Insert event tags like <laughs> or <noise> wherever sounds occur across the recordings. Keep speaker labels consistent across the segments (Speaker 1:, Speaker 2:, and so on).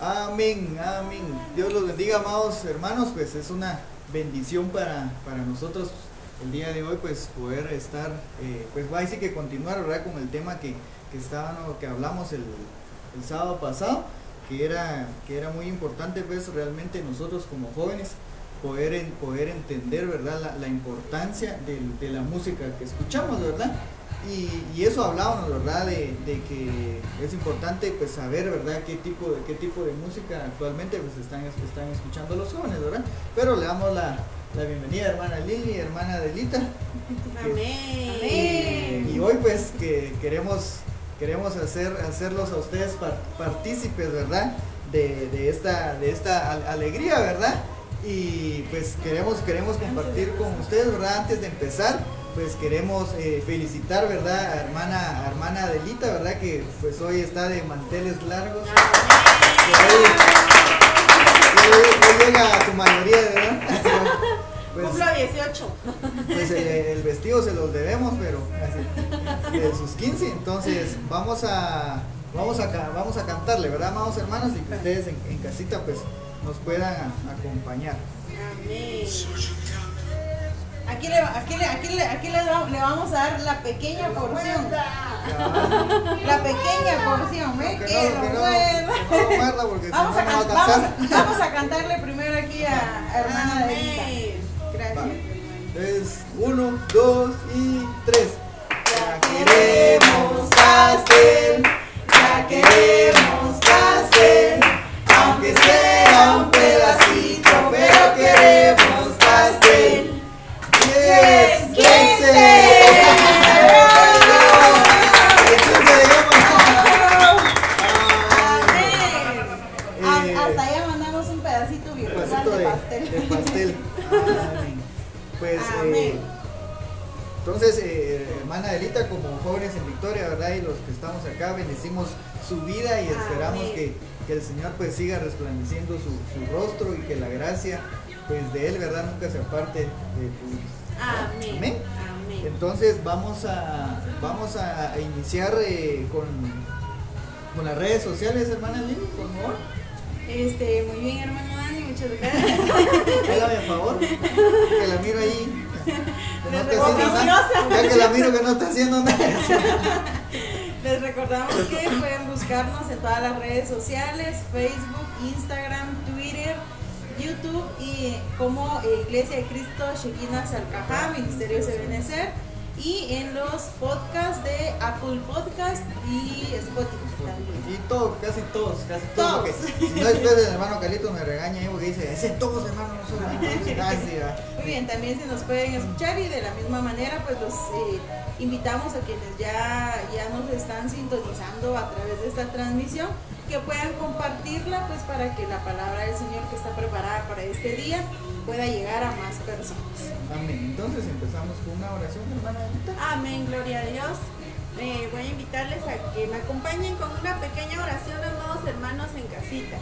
Speaker 1: Amén, amén. Dios los bendiga, amados hermanos. Pues es una bendición para, para nosotros el día de hoy, pues poder estar, eh, pues va a decir que continuar, ¿verdad? Con el tema que, que, estábamos, que hablamos el, el, sábado pasado, que era, que era muy importante, pues realmente nosotros como jóvenes poder, poder entender, ¿verdad? La, la importancia de, de la música que escuchamos, ¿verdad? Y, eso hablábamos, ¿verdad? De, que es importante pues saber, ¿verdad? Qué tipo de, qué tipo de música actualmente pues están, están escuchando los jóvenes, ¿verdad? Pero le damos la, bienvenida hermana Lili, hermana Delita. <laughs>
Speaker 2: Amén.
Speaker 1: Y, hoy pues que queremos, queremos hacer, hacerlos a ustedes partícipes, ¿verdad? De, esta, de esta alegría, ¿verdad? Y pues queremos, queremos compartir con ustedes, ¿verdad? Antes de empezar pues queremos eh, felicitar, ¿verdad? A hermana, hermana Adelita, ¿verdad? Que pues hoy está de manteles largos. Hoy, llega a su mayoría, ¿verdad? <laughs>
Speaker 2: Pues, Cumplo 18.
Speaker 1: Pues el, vestido se los debemos, pero de sus 15. Entonces vamos a, vamos a, vamos a cantarle, ¿verdad, amados hermanos? Y que ustedes en, en casita pues nos puedan acompañar.
Speaker 2: Amén. Aquí le, aquí le, aquí le, aquí le, le vamos a dar la pequeña porción. <laughs> La pequeña porción, ¿eh? Que,
Speaker 1: no, porque
Speaker 2: vamos, a, no vamos, vamos, a cantarle primero aquí a, a hermana de Gracias.
Speaker 1: Es uno, dos y tres. Ya queremos pastel, ya queremos pastel, aunque sea un los que estamos acá, bendecimos su vida y esperamos que, que, el Señor pues siga resplandeciendo su, su, rostro y que la gracia pues de Él, ¿verdad? Nunca se aparte de tu
Speaker 2: Amén.
Speaker 1: Entonces vamos a, vamos a iniciar eh, con, con las redes sociales, hermana Lili, por favor.
Speaker 2: Este, muy bien, hermano Dani, muchas gracias. <laughs>
Speaker 1: Hágame a favor, que la miro ahí. <laughs>
Speaker 2: Que no está
Speaker 1: ya que la miro que no está haciendo nada. <laughs>
Speaker 2: Les recordamos que pueden buscarnos en todas las redes sociales, Facebook, Instagram, Twitter, YouTube y como Iglesia de Cristo Shekinah Salcajá, Ministerio de Benecer y en los podcasts de Apple Podcast y Spotify también.
Speaker 1: Y todo, casi todos, casi todos. si no después <laughs> hermano Carlitos me regaña y porque dice, ese todos hermano no son <laughs>
Speaker 2: Muy bien, también se nos pueden escuchar y de la misma manera pues los eh, invitamos a quienes ya, ya nos están sintonizando a través de esta transmisión que puedan compartirla pues para que la palabra del Señor que está preparada para este día pueda llegar a más personas.
Speaker 1: Amén. Entonces empezamos con una oración, hermana.
Speaker 2: Amén, gloria a Dios. Eh, voy a invitarles a que me acompañen con una pequeña oración, amados hermanos en casita.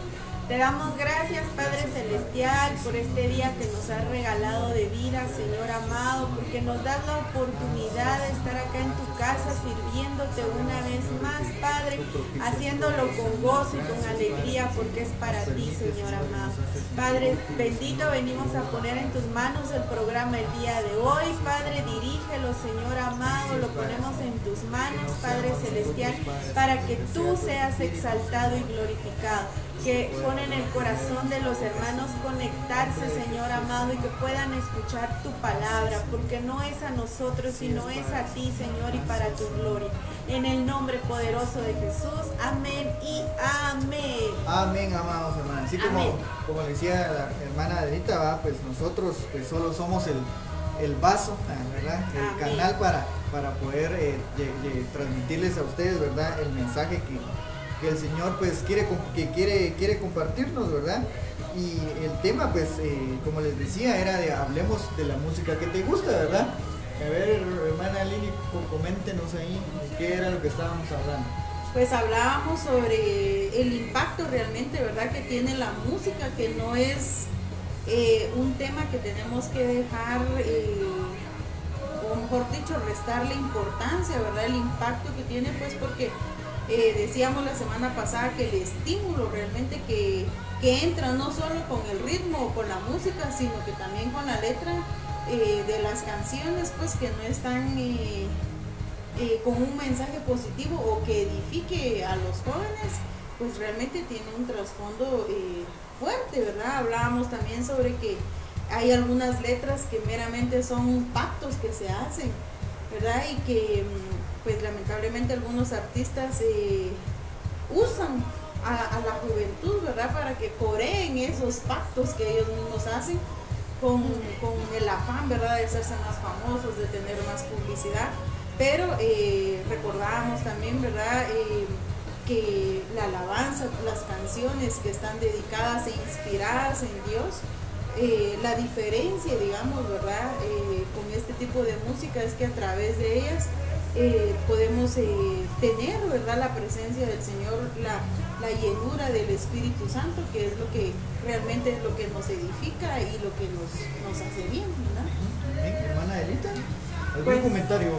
Speaker 2: Te damos gracias, Padre Celestial, por este día que nos has regalado de vida, Señor amado, porque nos das la oportunidad de estar acá en tu casa sirviéndote una vez más, Padre, haciéndolo con gozo y con alegría, porque es para ti, Señor amado. Padre, bendito, venimos a poner en tus manos el programa el día de hoy. Padre, dirígelo, Señor amado, lo ponemos en tus manos, Padre Celestial, para que tú seas exaltado y glorificado que ponen el corazón de los hermanos conectarse, Señor amado, y que puedan escuchar tu palabra, porque no es a nosotros, sino es a ti, Señor, y para tu gloria. En el nombre poderoso de Jesús, amén y amén.
Speaker 1: Amén, amados hermanos. Así como, como decía la hermana Adelita, pues nosotros pues solo somos el, el vaso, ¿verdad? El canal para, para poder eh, transmitirles a ustedes, ¿verdad? El mensaje que el Señor pues quiere, que quiere, quiere compartirnos, ¿verdad? Y el tema pues, eh, como les decía, era de hablemos de la música que te gusta, ¿verdad? A ver, hermana Lili, coméntenos ahí qué era lo que estábamos hablando.
Speaker 2: Pues hablábamos sobre el impacto realmente, ¿verdad? Que tiene la música, que no es eh, un tema que tenemos que dejar, o mejor dicho, restarle importancia, ¿verdad? El impacto que tiene, pues porque eh, decíamos la semana pasada que el estímulo realmente que, que, entra no solo con el ritmo con la música, sino que también con la letra eh, de las canciones, pues que no están eh, con un mensaje positivo o que edifique a los jóvenes, pues realmente tiene un trasfondo fuerte, ¿verdad? Hablábamos también sobre que hay algunas letras que meramente son pactos que se hacen, ¿verdad? Y que mm, pues lamentablemente algunos artistas eh, usan a, la juventud, ¿verdad? Para que coreen esos pactos que ellos mismos hacen con, el afán, ¿verdad? De hacerse más famosos, de tener más publicidad. Pero eh, recordábamos también, ¿verdad? Eh, que la alabanza, las canciones que están dedicadas e inspiradas en Dios, la diferencia, digamos, ¿verdad? con este tipo de música es que a través de ellas eh, podemos eh, tener, ¿verdad? La presencia del Señor, la, la, llenura del Espíritu Santo, que es lo que realmente es lo que nos edifica y lo que nos, nos hace bien, ¿verdad?
Speaker 1: hermana Elita. ¿Algún pues, comentario?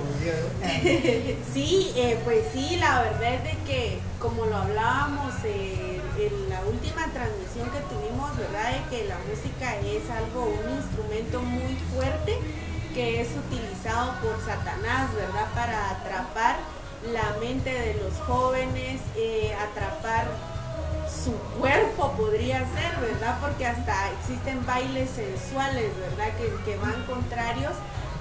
Speaker 1: <laughs>
Speaker 2: sí, eh, pues sí, la verdad es de que, como lo hablábamos en la última transmisión que tuvimos, ¿verdad? De que la música es algo, un instrumento muy fuerte que es utilizado por Satanás, ¿verdad? Para atrapar la mente de los jóvenes, eh, atrapar su cuerpo podría ser, ¿verdad? Porque hasta existen bailes sensuales, ¿verdad? Que, que van contrarios,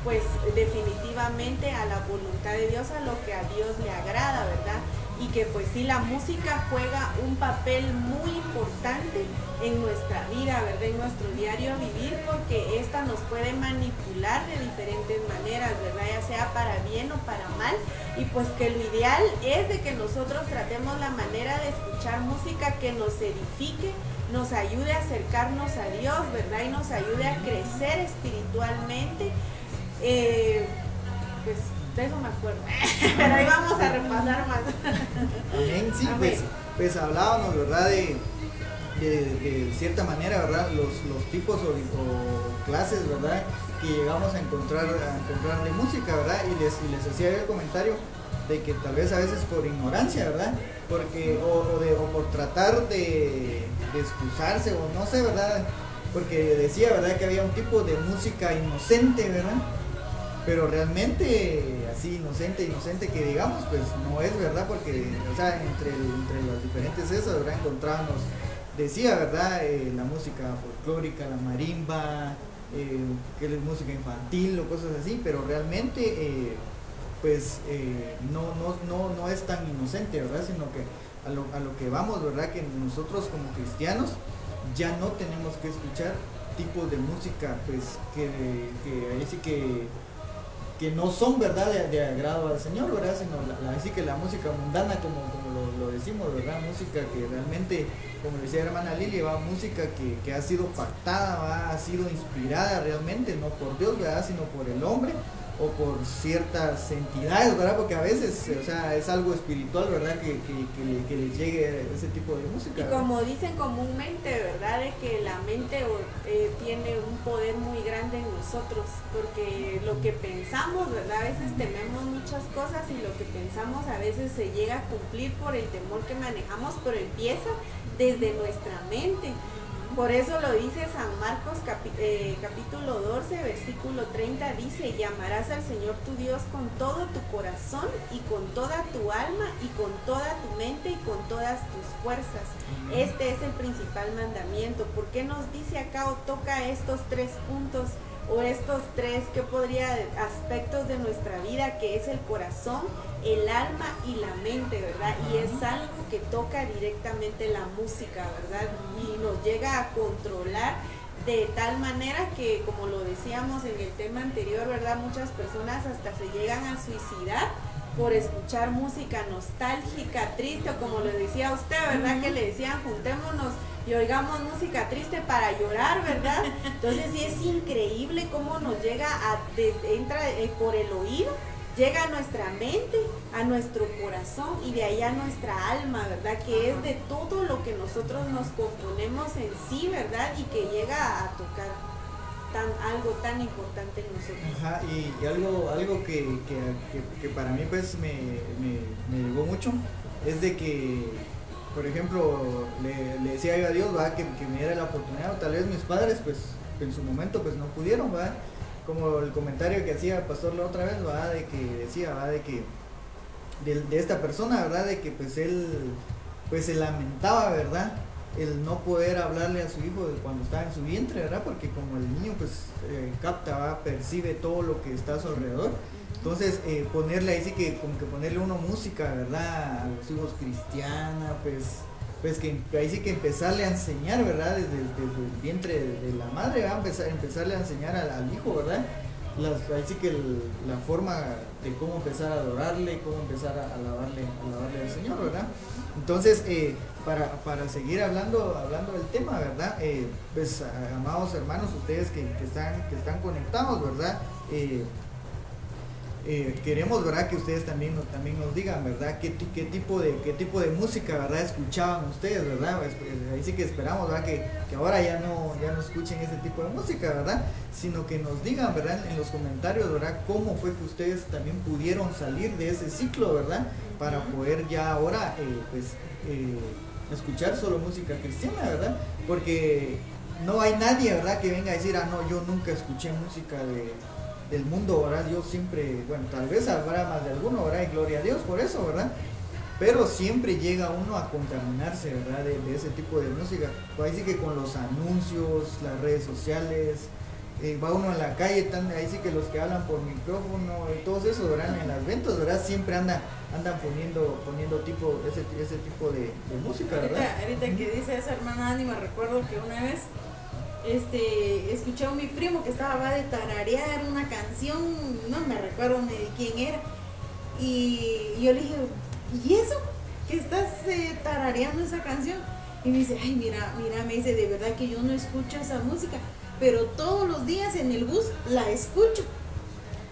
Speaker 2: pues definitivamente a la voluntad de Dios, a lo que a Dios le agrada, ¿verdad? Y que pues sí la música juega un papel muy importante en nuestra vida, ¿verdad? En nuestro diario vivir, porque esta nos puede manipular de diferentes maneras, ¿verdad? Ya sea para bien o para mal, y pues que lo ideal es de que nosotros tratemos la manera de escuchar música que nos edifique, nos ayude a acercarnos a Dios, ¿verdad? Y nos ayude a crecer espiritualmente. Eh, pues de eso me acuerdo. <laughs> Pero ahí vamos a repasar más.
Speaker 1: Amén, sí, pues, pues hablábamos, ¿verdad? De, de, cierta manera, ¿verdad? Los, los tipos o, clases, ¿verdad? Que llegamos a encontrar, a encontrar de música, ¿verdad? Y les, y les hacía el comentario de que tal vez a veces por ignorancia, ¿verdad? Porque, o, de, o por tratar de, de excusarse, o no sé, ¿verdad? Porque decía, ¿verdad? Que había un tipo de música inocente, ¿verdad? Pero realmente así inocente, inocente que digamos, pues no es verdad, porque, o sea, entre, entre las diferentes esas, ¿verdad? Encontramos, decía, ¿verdad? Eh, la música folclórica, la marimba, eh, que es música infantil o cosas así, pero realmente, eh, pues, no, no, no, no es tan inocente, ¿verdad? Sino que a lo, a lo que vamos, ¿verdad? Que nosotros como cristianos ya no tenemos que escuchar tipos de música, pues, que, que ahí sí que que no son verdad de, agrado al Señor, ¿verdad? Sino la, así que la música mundana, como, lo, decimos, ¿verdad? Música que realmente, como decía la hermana Lili, va música que, que, ha sido pactada, ¿va? ha sido inspirada realmente, no por Dios, ¿verdad? Sino por el hombre o por ciertas entidades, ¿verdad? Porque a veces, o sea, es algo espiritual, ¿verdad? Que, que, les llegue ese tipo de música.
Speaker 2: Y como dicen comúnmente, ¿verdad? De que la mente eh, tiene un poder muy grande en nosotros, porque lo que pensamos, ¿verdad? A veces tememos muchas cosas y lo que pensamos a veces se llega a cumplir por el temor que manejamos, pero empieza desde nuestra mente. Por eso lo dice San Marcos eh, capítulo 12, versículo 30, dice, llamarás al Señor tu Dios con todo tu corazón y con toda tu alma y con toda tu mente y con todas tus fuerzas. Este es el principal mandamiento. ¿Por qué nos dice acá o toca estos tres puntos? o estos tres que podría aspectos de nuestra vida que es el corazón, el alma y la mente, ¿verdad? Y es algo que toca directamente la música, ¿verdad? Y nos llega a controlar de tal manera que, como lo decíamos en el tema anterior, ¿verdad? Muchas personas hasta se llegan a suicidar por escuchar música nostálgica, triste, o como le decía usted, ¿verdad? Que le decían, juntémonos y oigamos música triste para llorar, ¿verdad? <laughs> Entonces sí es increíble cómo nos llega a, entra eh, por el oído, llega a nuestra mente, a nuestro corazón y de ahí a nuestra alma, ¿verdad? Que es de todo lo que nosotros nos componemos en sí, ¿verdad? Y que llega a tocar tan, algo tan importante en nosotros.
Speaker 1: Ajá, y, algo, algo que, que, para mí pues me, me, me llegó mucho es de que, por ejemplo, le, decía yo a Dios, ¿va? Que, me diera la oportunidad, o tal vez mis padres, pues, en su momento, pues, no pudieron, ¿va? Como el comentario que hacía el pastor la otra vez, ¿va? De que decía. De que, de, de esta persona, ¿verdad? De que, pues, él, pues, se lamentaba, ¿verdad? el no poder hablarle a su hijo cuando está en su vientre, ¿verdad? Porque como el niño pues eh, capta, percibe todo lo que está a su alrededor. Entonces eh, ponerle ahí sí que como que ponerle uno música, ¿verdad? A los hijos cristiana, pues pues que ahí sí que empezarle a enseñar, ¿verdad? Desde, el vientre de, la madre, ¿verdad? Empezar, empezarle a enseñar al, hijo, ¿verdad? Ahí sí que la forma de cómo empezar a adorarle, cómo empezar a alabarle, alabarle al Señor, ¿verdad? Entonces, eh, para, seguir hablando, hablando del tema, ¿verdad? Eh, pues, amados hermanos, ustedes que, están, que están conectados, ¿verdad? Eh, eh, queremos, ¿verdad? Que ustedes también, también nos digan, ¿verdad? ¿Qué, qué, tipo de, ¿Qué tipo de música, ¿verdad? Escuchaban ustedes, ¿verdad? Pues, pues, ahí sí que esperamos, ¿verdad? Que, ahora ya no, ya no escuchen ese tipo de música, ¿verdad? Sino que nos digan, ¿verdad? En los comentarios, ¿verdad? Cómo fue que ustedes también pudieron salir de ese ciclo, ¿verdad? Para poder ya ahora, pues, escuchar solo música cristiana, ¿verdad? Porque no hay nadie, ¿verdad? Que venga a decir, ah, no, yo nunca escuché música de, del mundo, ¿verdad? Yo siempre, bueno, tal vez habrá más de alguno, ¿verdad? Y gloria a Dios por eso, ¿verdad? Pero siempre llega uno a contaminarse, ¿verdad? De, ese tipo de música. Pues ahí sí que con los anuncios, las redes sociales, eh, va uno a la calle, ahí sí que los que hablan por micrófono y todos esos, ¿verdad? En las ventas, ¿verdad? Siempre andan, andan poniendo, poniendo tipo, ese, ese tipo de, música, ¿verdad?
Speaker 3: Ahorita, que dice esa hermana Ani, me recuerdo que una vez este, escuché a mi primo que estaba de tararear una canción, no me recuerdo ni de quién era, y yo le dije, ¿y eso? ¿Que estás eh, tarareando esa canción? Y me dice, ay, mira, mira, me dice, de verdad que yo no escucho esa música pero todos los días en el bus la escucho.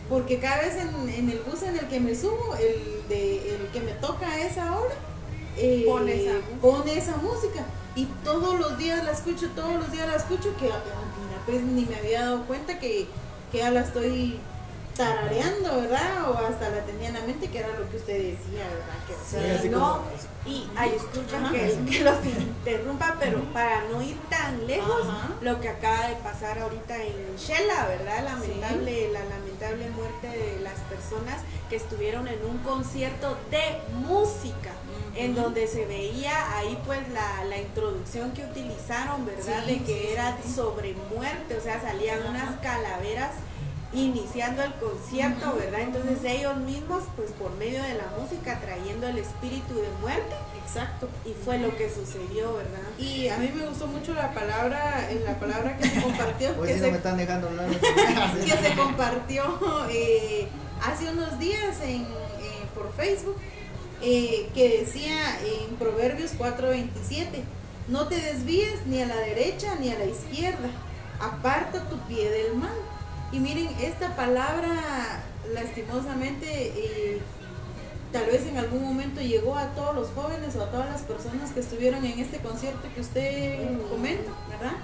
Speaker 3: Porque cada vez en, el bus en el que me subo, el, de, el que me toca a esa hora, eh, pone, esa, música. Y todos los días la escucho, todos los días la escucho, que ah, mira, pues ni me había dado cuenta que, que ya la estoy tarareando, ¿verdad? O hasta la tenía en la mente, que era lo que usted decía, ¿verdad? Que, no, y ay, escuchan que, los interrumpa, pero para no ir tan lejos, lo que acaba de pasar ahorita en Shela, ¿verdad? Lamentable, la lamentable muerte de las personas que estuvieron en un concierto de música, en donde se veía ahí pues la, la introducción que utilizaron, ¿verdad? de que era sobre muerte, o sea, salían unas calaveras iniciando el concierto, ¿verdad? Entonces ellos mismos, pues por medio de la música, trayendo el espíritu de muerte. Exacto. Y fue lo que sucedió, ¿verdad? Y a mí me gustó mucho la palabra, la palabra que se <laughs> compartió. que, se,
Speaker 1: me están dejando <laughs>
Speaker 3: que se compartió eh, hace unos días en, por Facebook, eh, que decía en Proverbios 4:27, no te desvíes ni a la derecha ni a la izquierda, aparta tu pie del mal y miren, esta palabra lastimosamente eh, tal vez en algún momento llegó a todos los jóvenes o a todas las personas que estuvieron en este concierto que usted comenta, ¿verdad?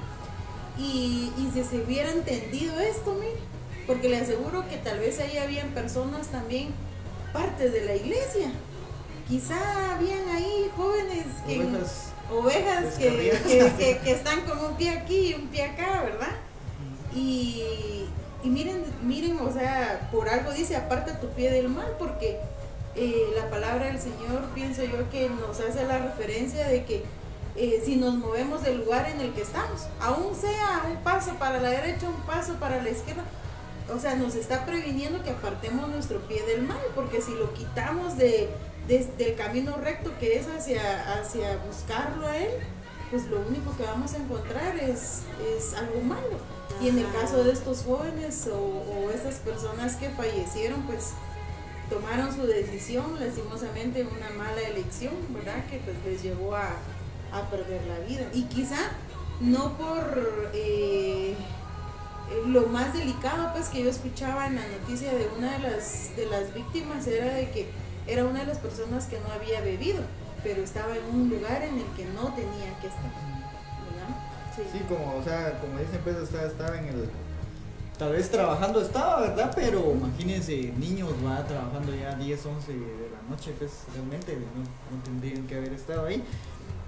Speaker 3: Y, si se hubiera entendido esto, mire, porque le aseguro que tal vez ahí habían personas también partes de la iglesia. Quizá habían ahí jóvenes ovejas, que, que están con un pie aquí y un pie acá, ¿verdad? Y, y miren, miren, o sea, por algo dice, aparta tu pie del mal, porque eh, la palabra del Señor, pienso yo, que nos hace la referencia de que eh, si nos movemos del lugar en el que estamos, aún sea un paso para la derecha, un paso para la izquierda, o sea, nos está previniendo que apartemos nuestro pie del mal, porque si lo quitamos de, del camino recto que es hacia, hacia buscarlo a Él, pues lo único que vamos a encontrar es, es algo malo. Y en el caso de estos jóvenes o, o estas personas que fallecieron, pues tomaron su decisión, lastimosamente una mala elección, ¿verdad? Que pues les llevó a, perder la vida. Y quizá no por eh, lo más delicado pues que yo escuchaba en la noticia de una de las, de las víctimas era de que era una de las personas que no había bebido, pero estaba en un lugar en el que no tenía que estar.
Speaker 1: Sí. como, o sea, como dicen, pues estaba, en el. Tal vez trabajando estaba, ¿verdad? Pero imagínense, niños, va trabajando ya 10, 11 de la noche, pues realmente no, tendrían que haber estado ahí.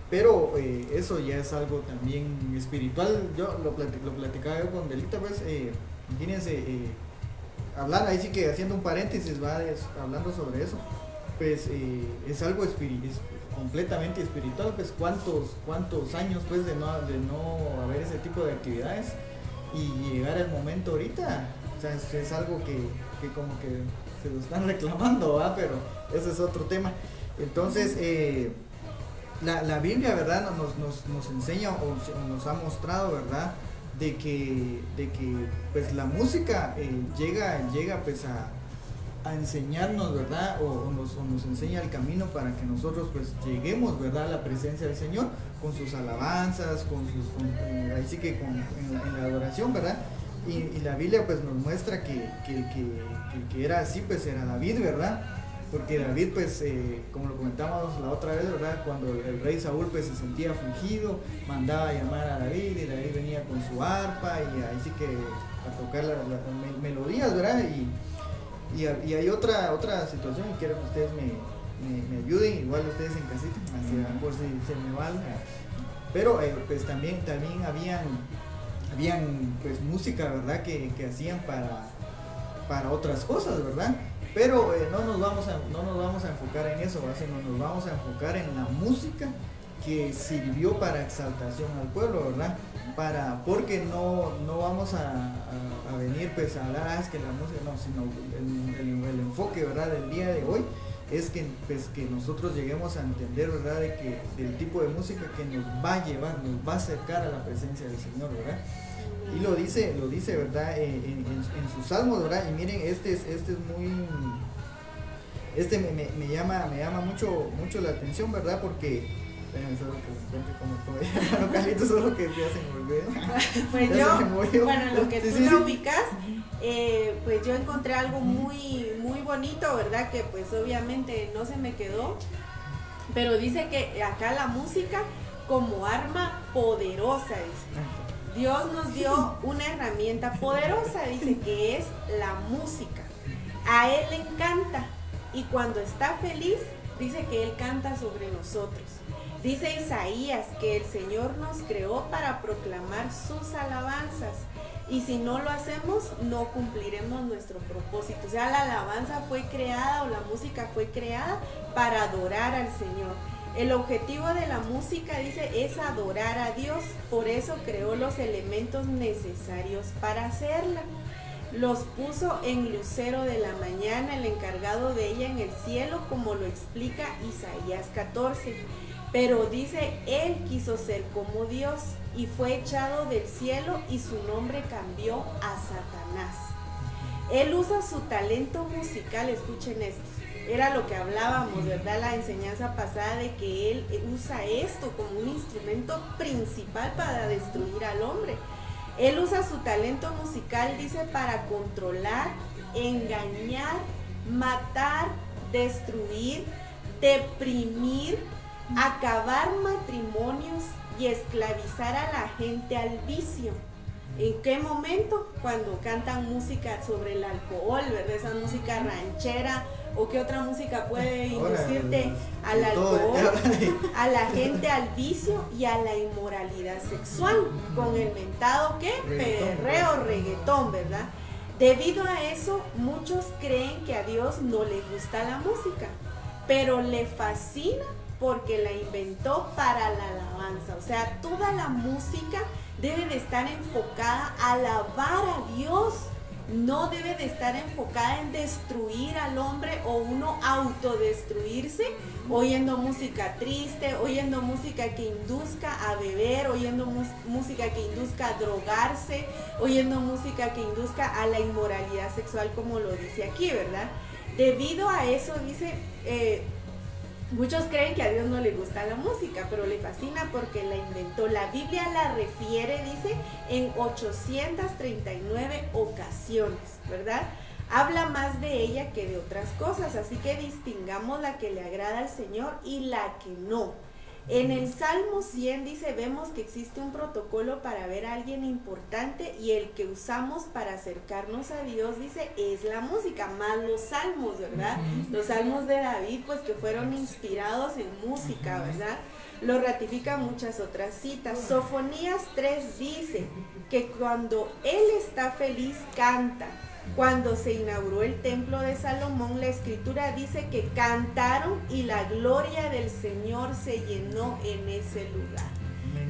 Speaker 1: Pero eh, eso ya es algo también espiritual. Yo lo, lo platicaba yo con Delita, pues, eh, imagínense, eh, hablando, ahí sí que haciendo un paréntesis, va hablando sobre eso, pues eh, es algo espiritual completamente espiritual, pues cuántos, cuántos años pues de no, de no haber ese tipo de actividades y llegar el momento ahorita, o sea, es, algo que, que, como que se lo están <laughs> reclamando, ¿va? pero ese es otro tema. Entonces, eh, la, la, Biblia, ¿verdad? Nos, nos, nos enseña o nos ha mostrado, ¿verdad? De que, de que pues la música eh, llega, llega pues a, a enseñarnos, ¿verdad? O, nos, enseña el camino para que nosotros pues lleguemos, ¿verdad? A la presencia del Señor con sus alabanzas, con sus, eh, ahí sí que con, en, la, adoración, ¿verdad? Y, la Biblia pues nos muestra que, que, que, era así, pues era David, ¿verdad? Porque David pues, eh, como lo comentábamos la otra vez, ¿verdad? Cuando el rey Saúl pues se sentía afligido, mandaba a llamar a David y David venía con su arpa y ahí sí que a tocar las melodías, ¿verdad? Y, y, hay otra otra situación quiero que ustedes me, ayuden, igual ustedes en casita, por si se me va. Pero eh, pues también, también habían, habían pues música, ¿verdad? Que, hacían para, para otras cosas, ¿verdad? Pero eh, no, nos vamos a, no nos vamos a enfocar en eso, sino nos vamos a enfocar en la música que sirvió para exaltación al pueblo, ¿verdad? Para, porque no, no vamos a, venir pues a es que la música, no, sino el, enfoque, ¿verdad? Del día de hoy es que, pues, que nosotros lleguemos a entender, ¿verdad? De que del tipo de música que nos va a llevar, nos va a acercar a la presencia del Señor, ¿verdad? Y lo dice, lo dice, ¿verdad? En, en, sus salmos, ¿verdad? Y miren, este es, este es muy, este me, me, llama, me llama mucho, mucho la atención, ¿verdad? Porque
Speaker 2: Pues yo, bueno, lo que tú lo ubicas, eh, pues yo encontré algo muy, muy bonito, ¿verdad? Que pues obviamente no se me quedó, pero dice que acá la música como arma poderosa, dice. Dios nos dio una herramienta poderosa, dice que es la música. A Él le encanta y cuando está feliz, dice que Él canta sobre nosotros. Dice Isaías que el Señor nos creó para proclamar sus alabanzas y si no lo hacemos no cumpliremos nuestro propósito. O sea, la alabanza fue creada o la música fue creada para adorar al Señor. El objetivo de la música, dice, es adorar a Dios. Por eso creó los elementos necesarios para hacerla. Los puso en lucero de la mañana, el encargado de ella en el cielo, como lo explica Isaías 14 pero dice, él quiso ser como Dios y fue echado del cielo y su nombre cambió a Satanás. Él usa su talento musical, escuchen esto. Era lo que hablábamos, ¿verdad? La enseñanza pasada de que él usa esto como un instrumento principal para destruir al hombre. Él usa su talento musical, dice, para controlar, engañar, matar, destruir, deprimir, acabar matrimonios y esclavizar a la gente al vicio. ¿En qué momento? Cuando cantan música sobre el alcohol, ¿verdad? Esa música ranchera o qué otra música puede inducirte al alcohol, <laughs> a la gente al vicio y a la inmoralidad sexual con el mentado ¿qué? perreo, reggaetón, ¿verdad? Debido a eso, muchos creen que a Dios no le gusta la música, pero le fascina porque la inventó para la alabanza. O sea, toda la música debe de estar enfocada a alabar a Dios. No debe de estar enfocada en destruir al hombre o uno autodestruirse oyendo música triste, oyendo música que induzca a beber, oyendo música que induzca a drogarse, oyendo música que induzca a la inmoralidad sexual como lo dice aquí, ¿verdad? Debido a eso dice... Eh, Muchos creen que a Dios no le gusta la música, pero le fascina porque la inventó. La Biblia la refiere, dice, en 839 ocasiones, ¿verdad? Habla más de ella que de otras cosas, así que distingamos la que le agrada al Señor y la que no. En el Salmo 100 dice, vemos que existe un protocolo para ver a alguien importante y el que usamos para acercarnos a Dios, dice, es la música, más los salmos, ¿verdad? Los salmos de David, pues que fueron inspirados en música, ¿verdad? Lo ratifican muchas otras citas. Sofonías 3 dice que cuando Él está feliz, canta. Cuando se inauguró el templo de Salomón, la escritura dice que cantaron y la gloria del Señor se llenó en ese lugar.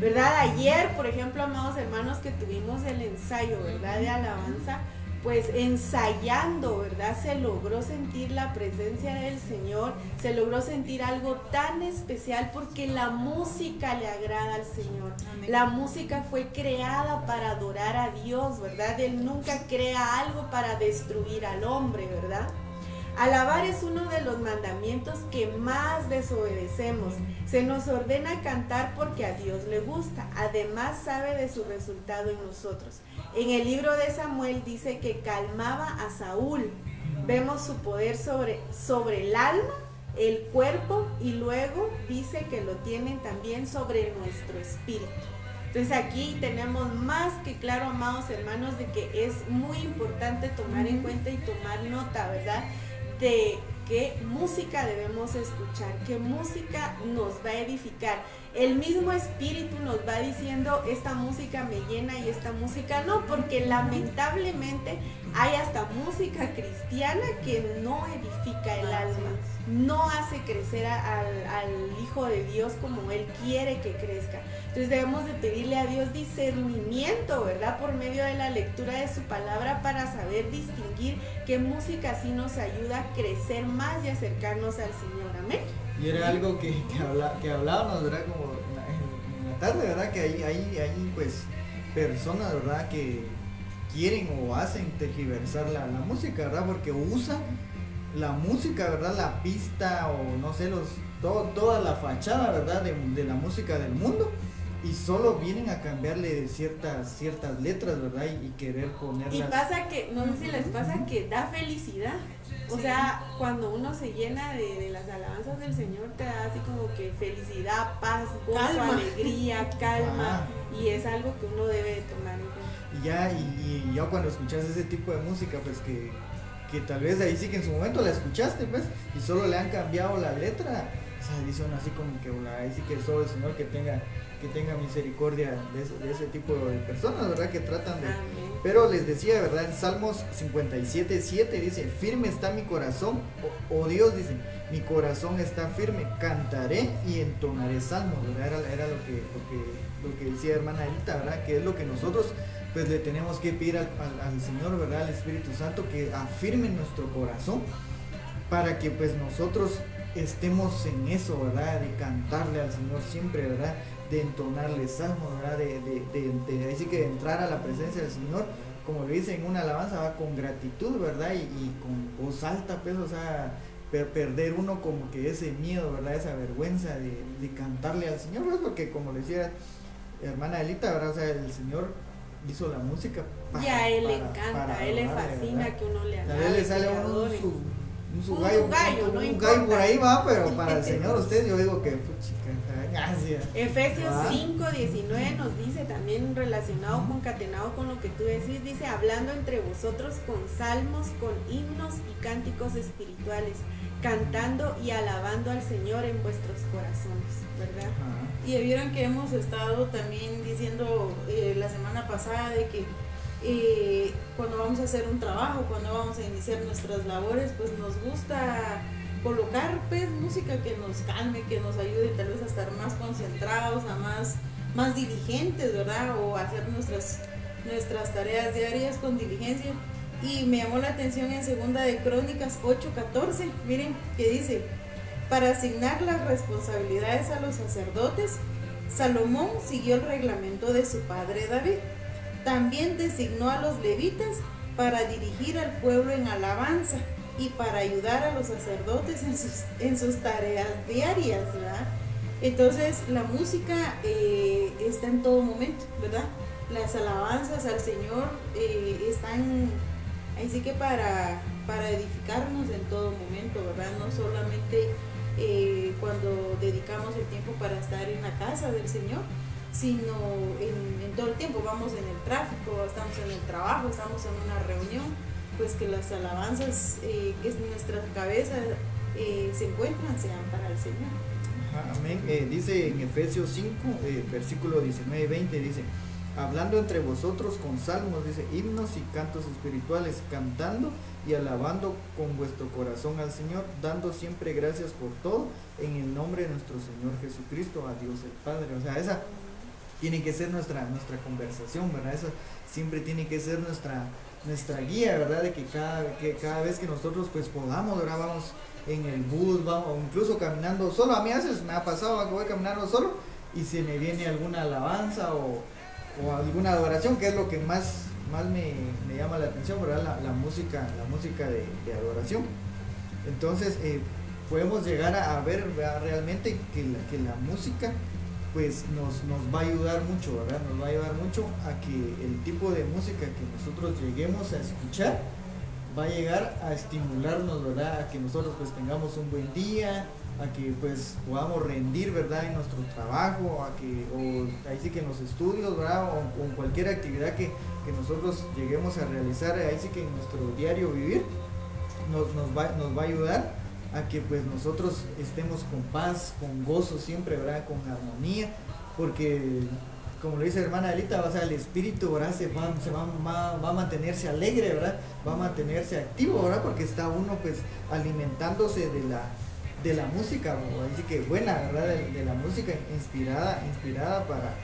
Speaker 2: ¿Verdad? Ayer, por ejemplo, amados hermanos, que tuvimos el ensayo, ¿verdad? De alabanza pues ensayando, ¿verdad? Se logró sentir la presencia del Señor, se logró sentir algo tan especial porque la música le agrada al Señor. La música fue creada para adorar a Dios, ¿verdad? Él nunca crea algo para destruir al hombre, ¿verdad? Alabar es uno de los mandamientos que más desobedecemos. Se nos ordena cantar porque a Dios le gusta. Además sabe de su resultado en nosotros. En el libro de Samuel dice que calmaba a Saúl. Vemos su poder sobre, sobre el alma, el cuerpo y luego dice que lo tienen también sobre nuestro espíritu. Entonces aquí tenemos más que claro, amados hermanos, de que es muy importante tomar en cuenta y tomar nota, ¿verdad? De qué música debemos escuchar, qué música nos va a edificar. El mismo espíritu nos va diciendo, esta música me llena y esta música no, porque lamentablemente hay hasta música cristiana que no edifica el alma, no hace crecer al, Hijo de Dios como Él quiere que crezca. Entonces debemos de pedirle a Dios discernimiento, ¿verdad? Por medio de la lectura de su palabra para saber distinguir qué música sí nos ayuda a crecer más y acercarnos al Señor. Amén.
Speaker 1: Y era algo que, que, hablábamos, ¿verdad? Como en, la tarde, ¿verdad? Que hay, hay, hay pues personas, ¿verdad? Que quieren o hacen tergiversar la, la música, ¿verdad? Porque usan la música, ¿verdad? La pista o no sé, los, toda la fachada, ¿verdad? De, de, la música del mundo. Y solo vienen a cambiarle ciertas, ciertas letras, ¿verdad? Y, querer ponerlas.
Speaker 2: Y pasa que, no sé si les pasa que da felicidad. O sea, cuando uno se llena de, las alabanzas del Señor, te da así como que felicidad, paz, gozo, alegría, <laughs> calma. Y es algo que uno debe tomar en cuenta.
Speaker 1: Y ya, y, ya cuando escuchas ese tipo de música, pues que, que tal vez ahí sí que en su momento la escuchaste, pues, y solo le han cambiado la letra. O sea, dicen así como que ahí sí que solo el Señor que tenga que tenga misericordia de ese, tipo de personas, ¿verdad? Que tratan de... Pero les decía, ¿verdad? En Salmos 57, 7 dice, firme está mi corazón, o, Dios dice, mi corazón está firme, cantaré y entonaré salmos, ¿verdad? Era, lo, que, lo, que, decía hermana Elita, ¿verdad? Que es lo que nosotros pues le tenemos que pedir al, al Señor, ¿verdad? Al Espíritu Santo que afirme nuestro corazón para que pues nosotros estemos en eso, ¿verdad? De cantarle al Señor siempre, ¿verdad? De entonarle salmos, ¿verdad? De, de, de, que entrar a la presencia del Señor, como le dice en una alabanza, va con gratitud, ¿verdad? Y, con voz alta, pues, o sea, perder uno como que ese miedo, ¿verdad? Esa vergüenza de, cantarle al Señor, ¿verdad? Porque como le decía hermana Elita, ¿verdad? O sea, el Señor hizo la música
Speaker 2: para, y a él le encanta, a él le fascina que uno le haga. A él le sale
Speaker 1: un, su, un, un, gallo, un, un gallo por ahí va, pero <laughs> para el Señor usted yo digo que,
Speaker 2: Efesios 5, 19 nos dice también relacionado, concatenado con lo que tú decís, dice, hablando entre vosotros con salmos, con himnos y cánticos espirituales, cantando y alabando al Señor en vuestros corazones, ¿verdad?
Speaker 3: Y vieron que hemos estado también diciendo eh, la semana pasada de que eh, cuando vamos a hacer un trabajo, cuando vamos a iniciar nuestras labores, pues nos gusta colocar pues música que nos calme, que nos ayude tal vez a estar más concentrados, a más, más diligentes, ¿verdad? O hacer nuestras, nuestras tareas diarias con diligencia. Y me llamó la atención en segunda de Crónicas 8:14, miren, que dice, para asignar las responsabilidades a los sacerdotes, Salomón siguió el reglamento de su padre David. También designó a los levitas para dirigir al pueblo en alabanza y para ayudar a los sacerdotes en sus, en sus tareas diarias, ¿verdad? Entonces la música eh, está en todo momento, ¿verdad? Las alabanzas al Señor eh, están ahí sí que para, para edificarnos en todo momento, ¿verdad? No solamente eh, cuando dedicamos el tiempo para estar en la casa del Señor, sino en, todo el tiempo, vamos en el tráfico, estamos en el trabajo, estamos en una reunión, pues que las alabanzas eh, que en nuestra cabeza eh, se encuentran sean para el Señor.
Speaker 1: amén. Eh, dice en Efesios 5, versículo 19 y 20, dice, hablando entre vosotros con salmos, dice, himnos y cantos espirituales, cantando y alabando con vuestro corazón al Señor, dando siempre gracias por todo en el nombre de nuestro Señor Jesucristo, a Dios el Padre. O sea, esa tiene que ser nuestra, nuestra conversación, ¿verdad? Esa siempre tiene que ser nuestra, nuestra guía, ¿verdad? De que cada, que cada vez que nosotros pues podamos, ¿verdad? Vamos en el bus, vamos, o incluso caminando solo. A mí a veces me ha pasado que voy caminando solo y se me viene alguna alabanza o, alguna adoración, que es lo que más, más me, llama la atención, ¿verdad? La, música, la música de, adoración. Entonces, eh, podemos llegar a, ver realmente que la, que la música pues nos, nos va a ayudar mucho, ¿verdad? Nos va a ayudar mucho a que el tipo de música que nosotros lleguemos a escuchar va a llegar a estimularnos, ¿verdad? A que nosotros pues tengamos un buen día, a que pues podamos rendir, ¿verdad? En nuestro trabajo, a que, o ahí sí que en los estudios, ¿verdad? O, en cualquier actividad que, nosotros lleguemos a realizar, ahí sí que en nuestro diario vivir, nos, nos, va, nos va a ayudar a que pues nosotros estemos con paz, con gozo siempre, ¿verdad? Con armonía, porque como lo dice la hermana Elita, o sea, el espíritu, ¿verdad? Se, va, se va, va, a mantenerse alegre, ¿verdad? Va a mantenerse activo, ¿verdad? Porque está uno pues alimentándose de la, de la música, así que buena, ¿verdad? De, la música inspirada, inspirada para,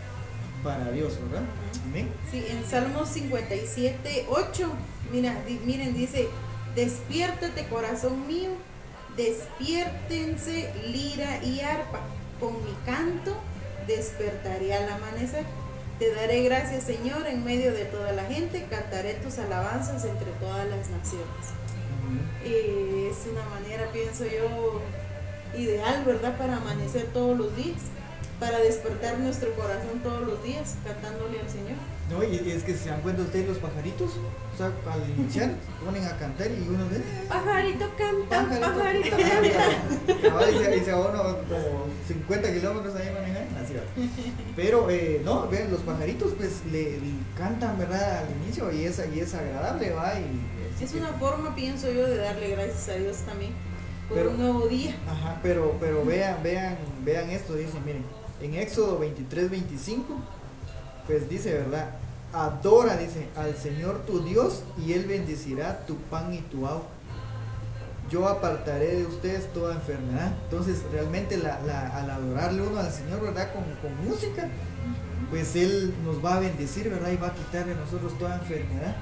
Speaker 1: para Dios, ¿verdad?
Speaker 3: Amén. Sí, en Salmos 57, 8, mira, miren, dice, despiértate corazón mío despiértense lira y arpa, con mi canto despertaré al amanecer. Te daré gracias, Señor, en medio de toda la gente, cantaré tus alabanzas entre todas las naciones. Eh, es una manera, pienso yo, ideal, ¿verdad?, para amanecer todos los días, para despertar nuestro corazón todos los días, cantándole al Señor.
Speaker 1: No, y, es que se dan cuenta ustedes los pajaritos, o sea, al iniciar ponen a cantar y uno ve.
Speaker 2: Pajarito canta, pajarito, <laughs> canta.
Speaker 1: Ahora dice, dice uno como 50 kilómetros ahí manejar, así va. Pero eh, no, ven, los pajaritos pues le, cantan, ¿verdad? Al inicio y es, y es agradable, va. Y,
Speaker 3: es una forma, pienso yo, de darle gracias a Dios también por un nuevo día.
Speaker 1: Ajá, pero, pero vean, vean, vean esto, dice, miren, en Éxodo 23, 25 pues dice, ¿verdad? Adora, dice, al Señor tu Dios y Él bendecirá tu pan y tu agua. Yo apartaré de ustedes toda enfermedad. Entonces, realmente al adorarle uno al Señor, ¿verdad? Con, música, pues Él nos va a bendecir, ¿verdad? Y va a quitar de nosotros toda enfermedad.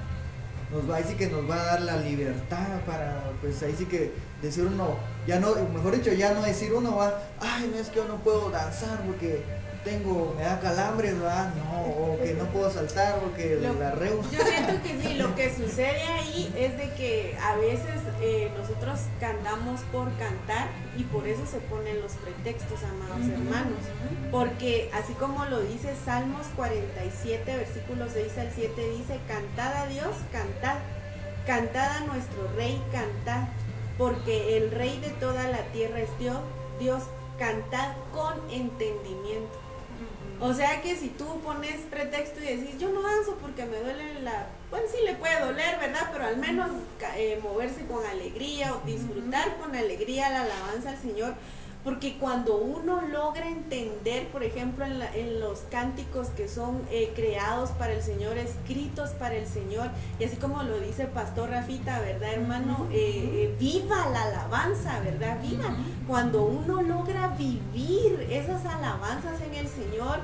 Speaker 1: Nos va, ahí sí que nos va a dar la libertad para, pues ahí sí que decir uno, ya no, mejor dicho, ya no decir uno va, ay, no es que yo no puedo danzar porque tengo, me da calambres, ¿verdad? No, o que no puedo saltar porque la reu.
Speaker 2: Yo siento que sí, lo que sucede ahí es de que a veces eh, nosotros cantamos por cantar y por eso se ponen los pretextos, amados hermanos. Porque así como lo dice Salmos 47, versículos 6 al 7, dice, cantad a Dios, cantad, cantad a nuestro Rey, cantad, porque el Rey de toda la tierra es Dios, Dios, cantad con entendimiento. O sea que si tú pones pretexto y decís, yo no danzo porque me duele la... Pues sí le puede doler, ¿verdad? Pero al menos eh, moverse con alegría o disfrutar con alegría la alabanza al Señor porque cuando uno logra entender, por ejemplo, en, los cánticos que son eh, creados para el Señor, escritos para el Señor, y así como lo dice Pastor Rafita, ¿verdad, hermano? Eh, eh, viva la alabanza, ¿verdad? Viva. Cuando uno logra vivir esas alabanzas en el Señor,